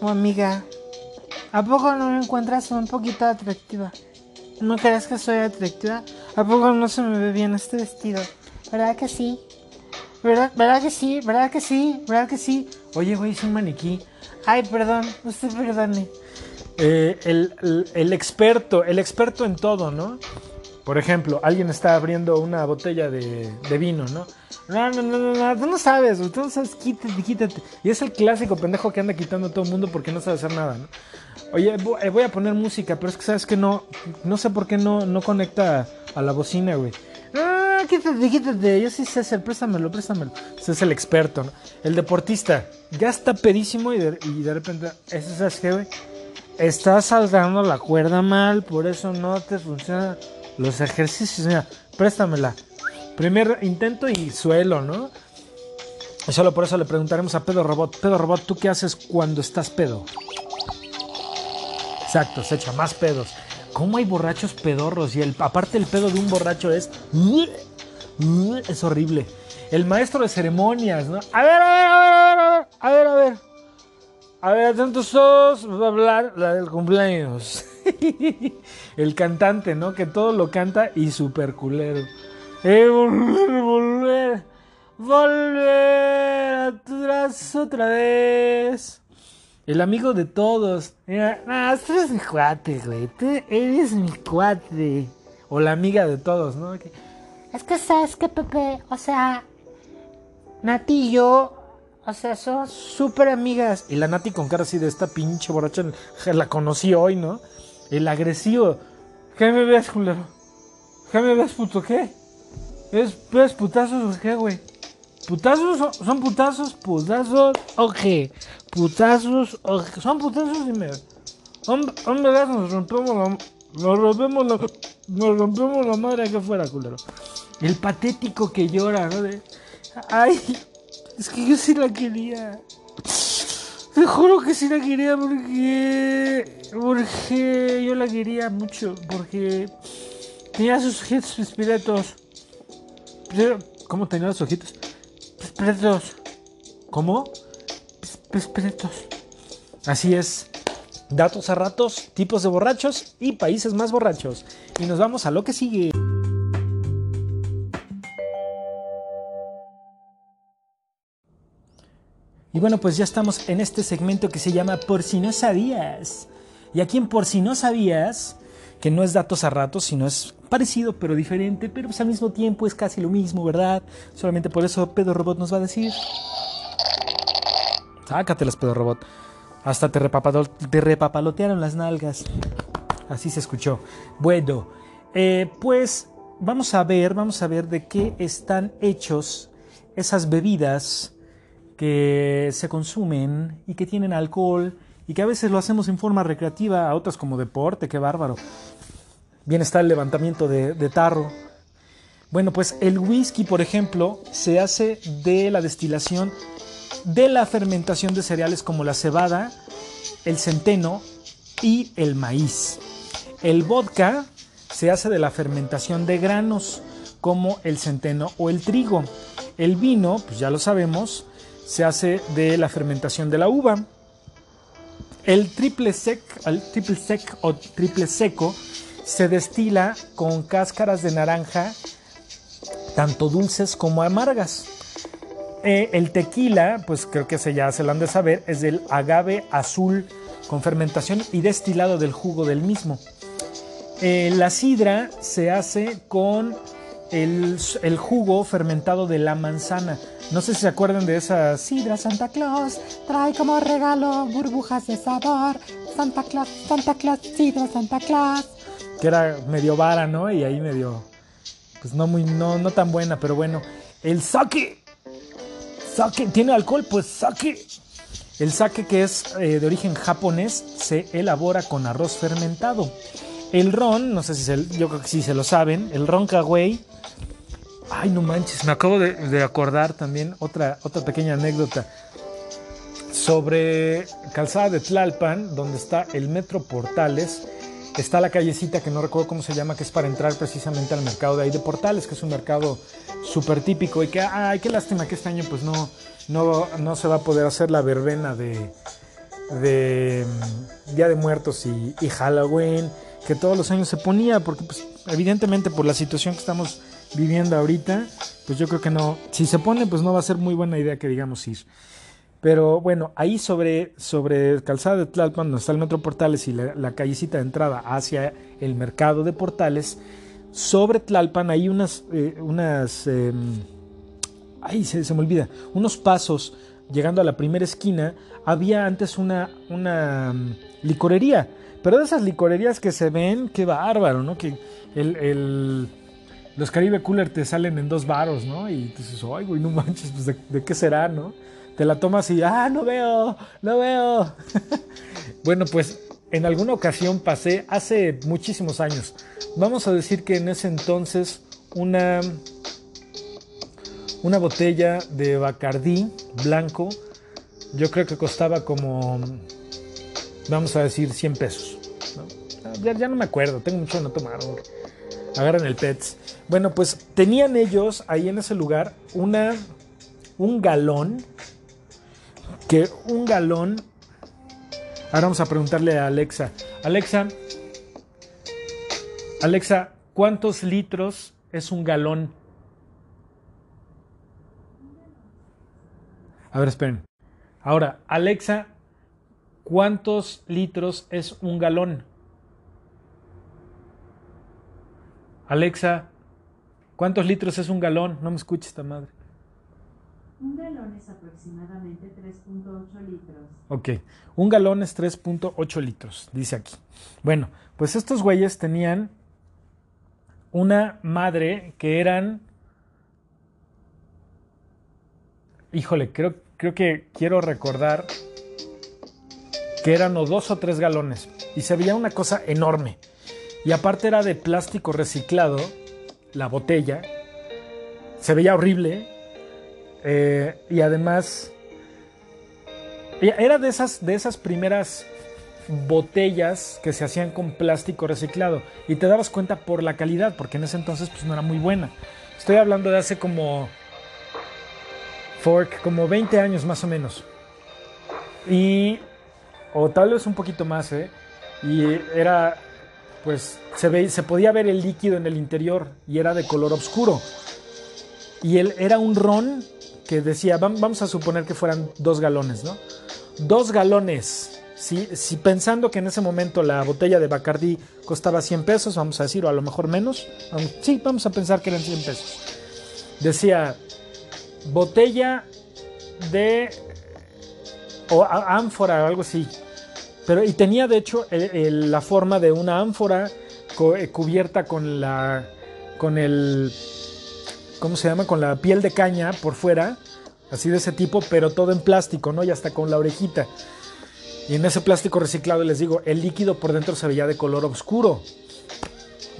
O amiga. ¿A poco no me encuentras un poquito atractiva? ¿No crees que soy atractiva? ¿A poco no se me ve bien este vestido? ¿Verdad que sí? ¿Verdad, ¿Verdad que sí? ¿Verdad que sí? ¿Verdad que sí? Oye, güey, es un maniquí. Ay, perdón, usted perdone. Eh, el, experto, el experto en todo, ¿no? Por ejemplo, alguien está abriendo una botella de, vino, ¿no? No, no, no, no, tú no sabes, tú no sabes, quítate, quítate. Y es el clásico pendejo que anda quitando a todo el mundo porque no sabe hacer nada, ¿no? Oye, eh, voy a poner música, pero es que sabes que no, no sé por qué no, no conecta a la bocina, güey. Ah, quítate, quítate. Yo sí sé hacer, préstamelo, préstamelo. Ese es el experto, ¿no? El deportista ya está pedísimo y de, repente, ¿ese es que, güey? Estás saltando la cuerda mal, por eso no te funcionan los ejercicios. Mira, préstamela. Primer intento y suelo, ¿no? Solo por eso le preguntaremos a Pedo Robot. Pedo Robot, ¿tú qué haces cuando estás pedo? Exacto, se echa más pedos. ¿Cómo hay borrachos pedorros? Y el, aparte el pedo de un borracho es... Es horrible. El maestro de ceremonias, ¿no? A ver, a ver, a ver, a ver, a ver, a ver. A ver, atentos todos, va a hablar la del cumpleaños. el cantante, ¿no? Que todo lo canta y super culero. Eh, volver, volver, volver atrás otra vez. El amigo de todos. Mira, no, tú eres mi cuate, güey. Eres mi cuate. O la amiga de todos, ¿no? Es que sabes que Pepe, o sea, Nati y yo, o sea, somos súper amigas. Y la Nati con cara así de esta pinche borracha, la conocí hoy, ¿no? El agresivo. ¿Qué me ves, culero? ¿Qué me ves, puto? ¿Qué? ¿Es, ¿Ves putazos o qué, güey? ¿Putazos? ¿Son putazos? ¿Putazos? ¿O qué? ¿Putazos? ¿O qué? ¿Son putazos y me... Hombre, nos rompemos la... Nos rompemos la... Nos rompemos la madre que fuera, culero. El patético que llora, ¿no? De... Ay, es que yo sí la quería. Te juro que sí la quería porque... Porque yo la quería mucho. Porque tenía sus ojitos pispiretos. ¿Cómo tenía los ojitos? Pispiretos. ¿Cómo? Pispiretos. Así es. Datos a ratos, tipos de borrachos y países más borrachos. Y nos vamos a lo que sigue. Y bueno, pues ya estamos en este segmento que se llama Por si no sabías. Y aquí en Por si no sabías, que no es datos a ratos, sino es parecido pero diferente, pero pues al mismo tiempo es casi lo mismo, ¿verdad? Solamente por eso Pedro Robot nos va a decir. Sácatelas, Pedro Robot. Hasta te, te repapalotearon las nalgas. Así se escuchó. Bueno, eh, pues vamos a ver, vamos a ver de qué están hechos esas bebidas que se consumen y que tienen alcohol y que a veces lo hacemos en forma recreativa, a otras como deporte, qué bárbaro. Bien está el levantamiento de, de tarro. Bueno, pues el whisky, por ejemplo, se hace de la destilación de la fermentación de cereales como la cebada, el centeno y el maíz. El vodka se hace de la fermentación de granos como el centeno o el trigo. El vino, pues ya lo sabemos, se hace de la fermentación de la uva. El triple sec, el triple sec o triple seco se destila con cáscaras de naranja, tanto dulces como amargas. Eh, el tequila, pues creo que se ya se lo han de saber, es del agave azul con fermentación y destilado del jugo del mismo. Eh, la sidra se hace con el, jugo fermentado de la manzana. No sé si se acuerdan de esa sidra Santa Claus. Trae como regalo burbujas de sabor. Santa Claus, Santa Claus, sidra Santa Claus. Que era medio vara, ¿no? Y ahí medio. Pues no muy, no, no tan buena, pero bueno. El sake Sake, ¿tiene alcohol? Pues sake. El sake, que es eh, de origen japonés, se elabora con arroz fermentado. El ron, no sé si se, yo creo que sí se lo saben, el ron kawei. Ay, no manches, me acabo de, acordar también otra, otra pequeña anécdota sobre Calzada de Tlalpan, donde está el Metro Portales. Está la callecita que no recuerdo cómo se llama, que es para entrar precisamente al mercado de ahí de Portales, que es un mercado súper típico y que, ay, qué lástima que este año pues no, no, no se va a poder hacer la verbena de, de mm, Día de Muertos y, y, Halloween, que todos los años se ponía, porque pues evidentemente por la situación que estamos viviendo ahorita, pues yo creo que no, si se pone pues no va a ser muy buena idea que digamos ir. Pero bueno, ahí sobre, sobre Calzada de Tlalpan, donde está el Metro Portales y la, callecita de entrada hacia el mercado de Portales, sobre Tlalpan hay unas, eh, unas, eh, ay, se, se, me olvida, unos pasos llegando a la primera esquina, había antes una, una mm, licorería. Pero de esas licorerías que se ven, qué bárbaro, ¿no? Que el- los Caribe Cooler te salen en dos varos, ¿no? Y dices, ay, güey, no manches, pues ¿de, qué será, no? Te la tomas y, ah, no veo, no veo. bueno, pues en alguna ocasión pasé, hace muchísimos años, vamos a decir que en ese entonces una, una botella de Bacardí blanco, yo creo que costaba como, vamos a decir, 100 pesos. ¿no? Ya, no me acuerdo, tengo mucho de no tomar. Agarran el Pets. Bueno, pues tenían ellos ahí en ese lugar una, un galón, que un galón... Ahora vamos a preguntarle a Alexa. Alexa, Alexa, ¿cuántos litros es un galón? A ver, esperen. Ahora, Alexa, ¿cuántos litros es un galón? Alexa, ¿cuántos litros es un galón? No me escuches esta madre. Un galón es aproximadamente 3.8 litros. Ok, un galón es 3.8 litros, dice aquí. Bueno, pues estos güeyes tenían una madre que eran... Híjole, creo, creo que quiero recordar que eran o dos o tres galones. Y se veía una cosa enorme. Y aparte era de plástico reciclado, la botella. Se veía horrible. eh, y además era de esas, de esas primeras botellas que se hacían con plástico reciclado y te dabas cuenta por la calidad, porque en ese entonces pues no era muy buena. Estoy hablando de hace como fork, como 20 años más o menos. Y o tal vez un poquito más, ¿eh? Y era pues se ve, se podía ver el líquido en el interior y era de color oscuro. Y él era un ron que decía, vam- vamos a suponer que fueran dos galones, ¿no? Dos galones. Si, si pensando que en ese momento la botella de Bacardí costaba 100 pesos, vamos a decir, o a lo mejor menos. vamos- sí, vamos a pensar que eran 100 pesos. Decía, botella de... o ánfora o algo así. Pero, y tenía de hecho la forma de una ánfora eh, cubierta con la... con el... ¿cómo se llama? Con la piel de caña por fuera, así de ese tipo, pero todo en plástico, ¿no? Y hasta con la orejita. Y en ese plástico reciclado, les digo, el líquido por dentro se veía de color oscuro.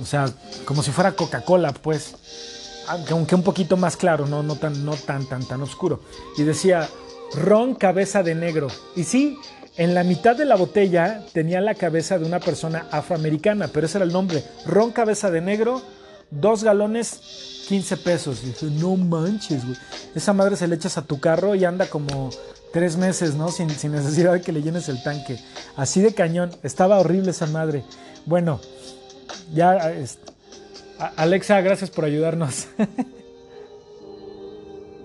O sea, como si fuera Coca-Cola, pues. Aunque un poquito más claro, no, no, tan, no tan, tan, tan oscuro. Y decía, ron cabeza de negro. Y sí, en la mitad de la botella tenía la cabeza de una persona afroamericana, pero ese era el nombre. Ron cabeza de negro, dos galones, 15 pesos. Y dije, no manches, güey. Esa madre se le echas a tu carro y anda como tres meses, ¿no? Sin, sin necesidad de que le llenes el tanque. Así de cañón. Estaba horrible esa madre. Bueno, ya... Alexa, gracias por ayudarnos.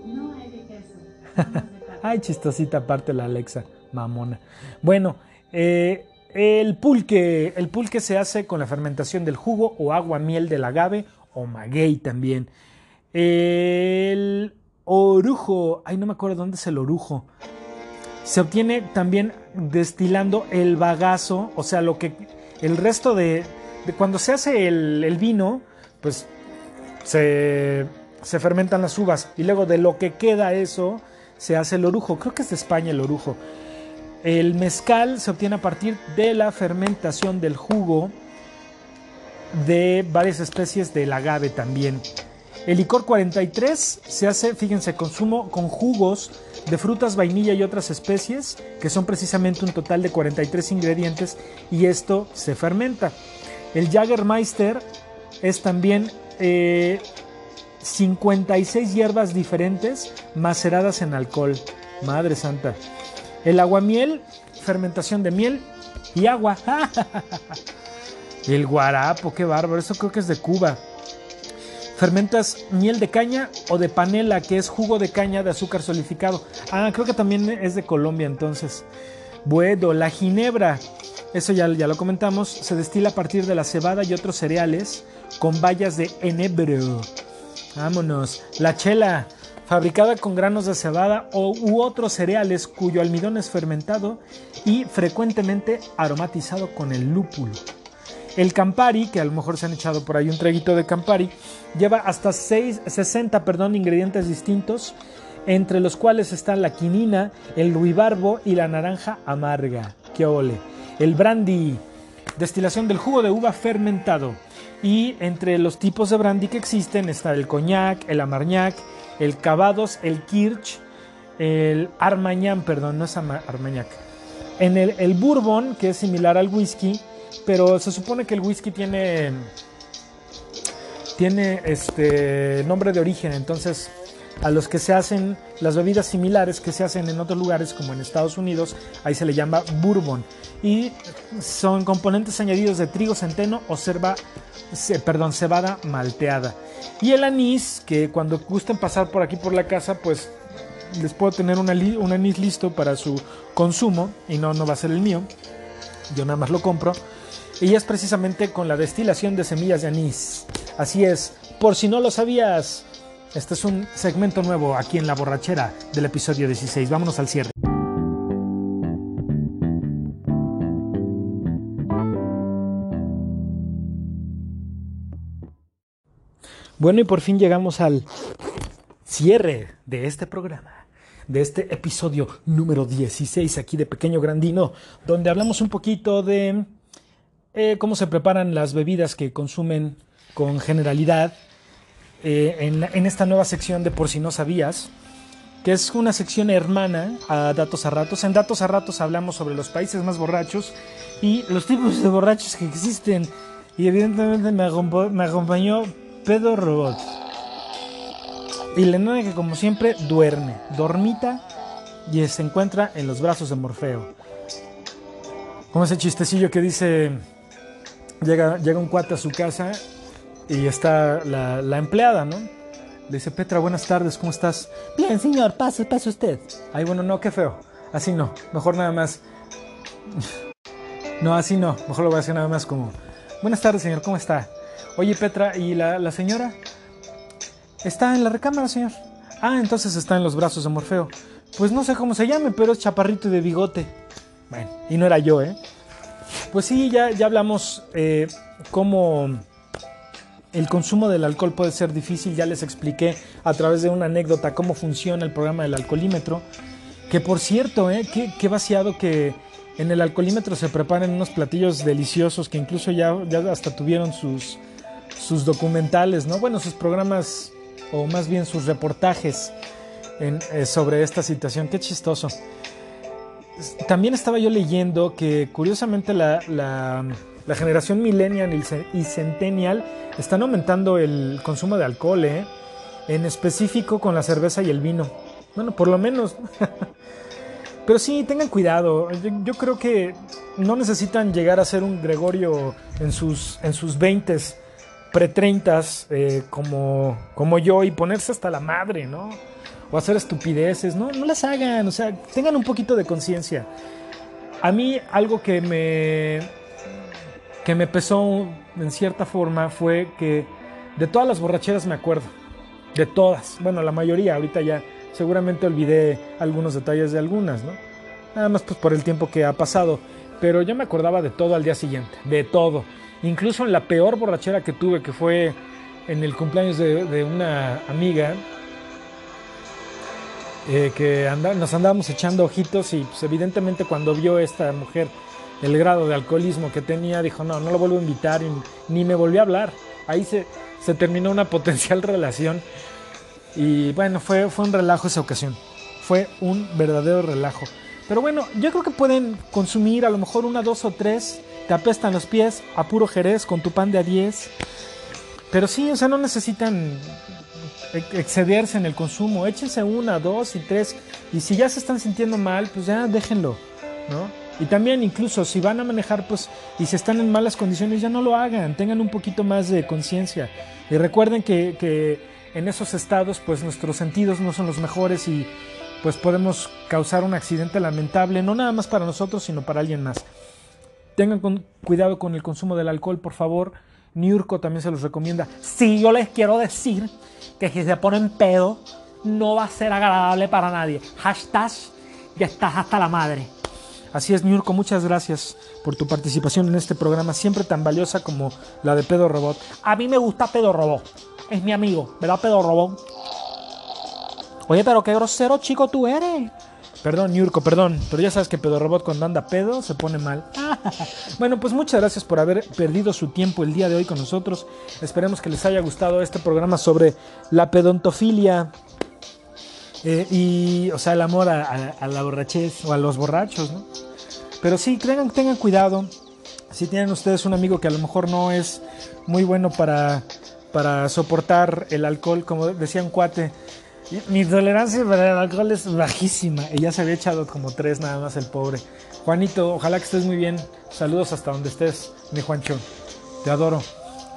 No hay de queso. Ay, chistosita aparte la Alexa, mamona. Bueno, eh, el pulque, el pulque se hace con la fermentación del jugo o agua miel del agave o maguey también. El orujo, ay no me acuerdo dónde es el orujo. Se obtiene también destilando el bagazo, o sea, lo que el resto de, cuando se hace el, el vino, pues se, se fermentan las uvas y luego de lo que queda eso se hace el orujo. Creo que es de España el orujo. El mezcal se obtiene a partir de la fermentación del jugo de varias especies del agave también. El licor 43 se hace, fíjense, consumo con jugos de frutas, vainilla y otras especies, que son precisamente un total de 43 ingredientes, y esto se fermenta. El Jagermeister es también eh, 56 hierbas diferentes maceradas en alcohol. Madre santa. El aguamiel, fermentación de miel y agua. El guarapo, qué bárbaro. Eso creo que es de Cuba. Fermentas miel de caña o de panela, que es jugo de caña de azúcar solidificado. Ah, creo que también es de Colombia entonces. Bueno, la ginebra, eso ya, ya lo comentamos, se destila a partir de la cebada y otros cereales con bayas de enebro. Vámonos. La chela, fabricada con granos de cebada o, u otros cereales cuyo almidón es fermentado y frecuentemente aromatizado con el lúpulo. El Campari, que a lo mejor se han echado por ahí un traguito de Campari, lleva hasta 6, 60 perdón, ingredientes distintos, entre los cuales están la quinina, el ruibarbo y la naranja amarga. ¡Qué ole! El brandy, destilación del jugo de uva fermentado. Y entre los tipos de brandy que existen está el coñac, el amarñac, el cavados, el kirch, el armagnan, perdón, no es armagnac. En el, el bourbon, que es similar al whisky, pero se supone que el whisky tiene tiene este nombre de origen, entonces a los que se hacen las bebidas similares que se hacen en otros lugares como en Estados Unidos, ahí se le llama bourbon y son componentes añadidos de trigo, centeno o cerva, perdón, cebada malteada. Y el anís, que cuando gusten pasar por aquí por la casa, pues les puedo tener un anís listo para su consumo y no, no va a ser el mío. Yo nada más lo compro y es precisamente con la destilación de semillas de anís. Así es, por si no lo sabías, este es un segmento nuevo aquí en La Borrachera del episodio 16. Vámonos al cierre. Bueno, y por fin llegamos al cierre de este programa, de este episodio número 16 aquí de Pequeño Grandino, donde hablamos un poquito de eh, cómo se preparan las bebidas que consumen con generalidad eh, en, esta nueva sección de Por si no sabías, que es una sección hermana a Datos a Ratos. En Datos a Ratos hablamos sobre los países más borrachos y los tipos de borrachos que existen. Y evidentemente me, acompañó Pedro Robot. Y Lenore que como siempre duerme, dormita y se encuentra en los brazos de Morfeo. Como ese chistecillo que dice llega, llega un cuate a su casa y está la, empleada, ¿no? Dice, Petra, buenas tardes, ¿cómo estás? Bien, señor, pase, pase usted. Ay, bueno, no, qué feo. Así no, mejor nada más. no, así no, mejor lo voy a hacer nada más como, buenas tardes, señor, ¿cómo está? Oye, Petra, ¿y la, la señora? Está en la recámara, señor. Ah, entonces está en los brazos de Morfeo. Pues no sé cómo se llame, pero es chaparrito y de bigote. Bueno, y no era yo, ¿eh? Pues sí, ya, ya hablamos eh, cómo el consumo del alcohol puede ser difícil. Ya les expliqué a través de una anécdota cómo funciona el programa del alcoholímetro. Que por cierto, eh, qué, vaciado que en el alcoholímetro se preparen unos platillos deliciosos que incluso ya, ya hasta tuvieron sus, sus documentales, ¿no? Bueno, sus programas o más bien sus reportajes eh, sobre esta situación. Qué chistoso también estaba yo leyendo que curiosamente la, generación millennial y centennial están aumentando el consumo de alcohol, ¿eh? en específico con la cerveza y el vino. Bueno, por lo menos. Pero sí, tengan cuidado. Yo, creo que no necesitan llegar a ser un Gregorio en sus, en sus 20 pre-30 eh, como, como yo y ponerse hasta la madre, ¿no? o hacer estupideces. No, no las hagan, o sea, tengan un poquito de conciencia. A mí algo que me, que me pesó en cierta forma fue que de todas las borracheras me acuerdo. De todas. Bueno, la mayoría. Ahorita ya seguramente olvidé algunos detalles de algunas, ¿no? Nada más pues por el tiempo que ha pasado. Pero yo me acordaba de todo al día siguiente. De todo. Incluso en la peor borrachera que tuve, que fue en el cumpleaños de, una amiga, eh, que nos andábamos echando ojitos y pues evidentemente cuando vio esta mujer el grado de alcoholismo que tenía, dijo, no, no lo vuelvo a invitar y ni me volvió a hablar. Ahí se, se terminó una potencial relación y bueno, fue, fue un relajo esa ocasión. Fue un verdadero relajo. Pero bueno, yo creo que pueden consumir a lo mejor una, dos o tres. Te apestan los pies a puro jerez con tu pan de a 10. Pero sí, o sea, no necesitan excederse en el consumo. Échense una, dos y tres. Y si ya se están sintiendo mal, pues ya déjenlo, ¿no? Y también incluso si van a manejar, pues, y si están en malas condiciones, ya no lo hagan. Tengan un poquito más de conciencia. Y recuerden que, que en esos estados, pues nuestros sentidos no son los mejores y pues podemos causar un accidente lamentable, no nada más para nosotros, sino para alguien más. Tengan cuidado con el consumo del alcohol, por favor. Niurko también se los recomienda. Sí, yo les quiero decir que si se ponen pedo, no va a ser agradable para nadie. Hashtag, ya estás hasta la madre. Así es, Niurko, muchas gracias por tu participación en este programa, siempre tan valiosa como la de Pedo Robot. A mí me gusta Pedo Robot. Es mi amigo, ¿verdad, Pedo Robot? Oye, pero qué grosero chico tú eres. Perdón, Niurko, perdón, pero ya sabes que Pedo Robot cuando anda pedo se pone mal. bueno, pues muchas gracias por haber perdido su tiempo el día de hoy con nosotros. Esperemos que les haya gustado este programa sobre la pedontofilia. Eh, y, o sea, el amor a, la borrachez o a los borrachos, ¿no? Pero sí, tengan, tengan cuidado. Si tienen ustedes un amigo que a lo mejor no es muy bueno para, para soportar el alcohol, como decía un cuate, mi tolerancia para el alcohol es bajísima. Y ya se había echado como tres nada más el pobre. Juanito, ojalá que estés muy bien. Saludos hasta donde estés, mi Juancho. Te adoro.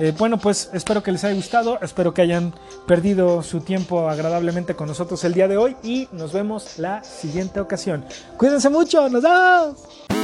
Eh, bueno, pues espero que les haya gustado. Espero que hayan perdido su tiempo agradablemente con nosotros el día de hoy. Y nos vemos la siguiente ocasión. Cuídense mucho. Nos vemos.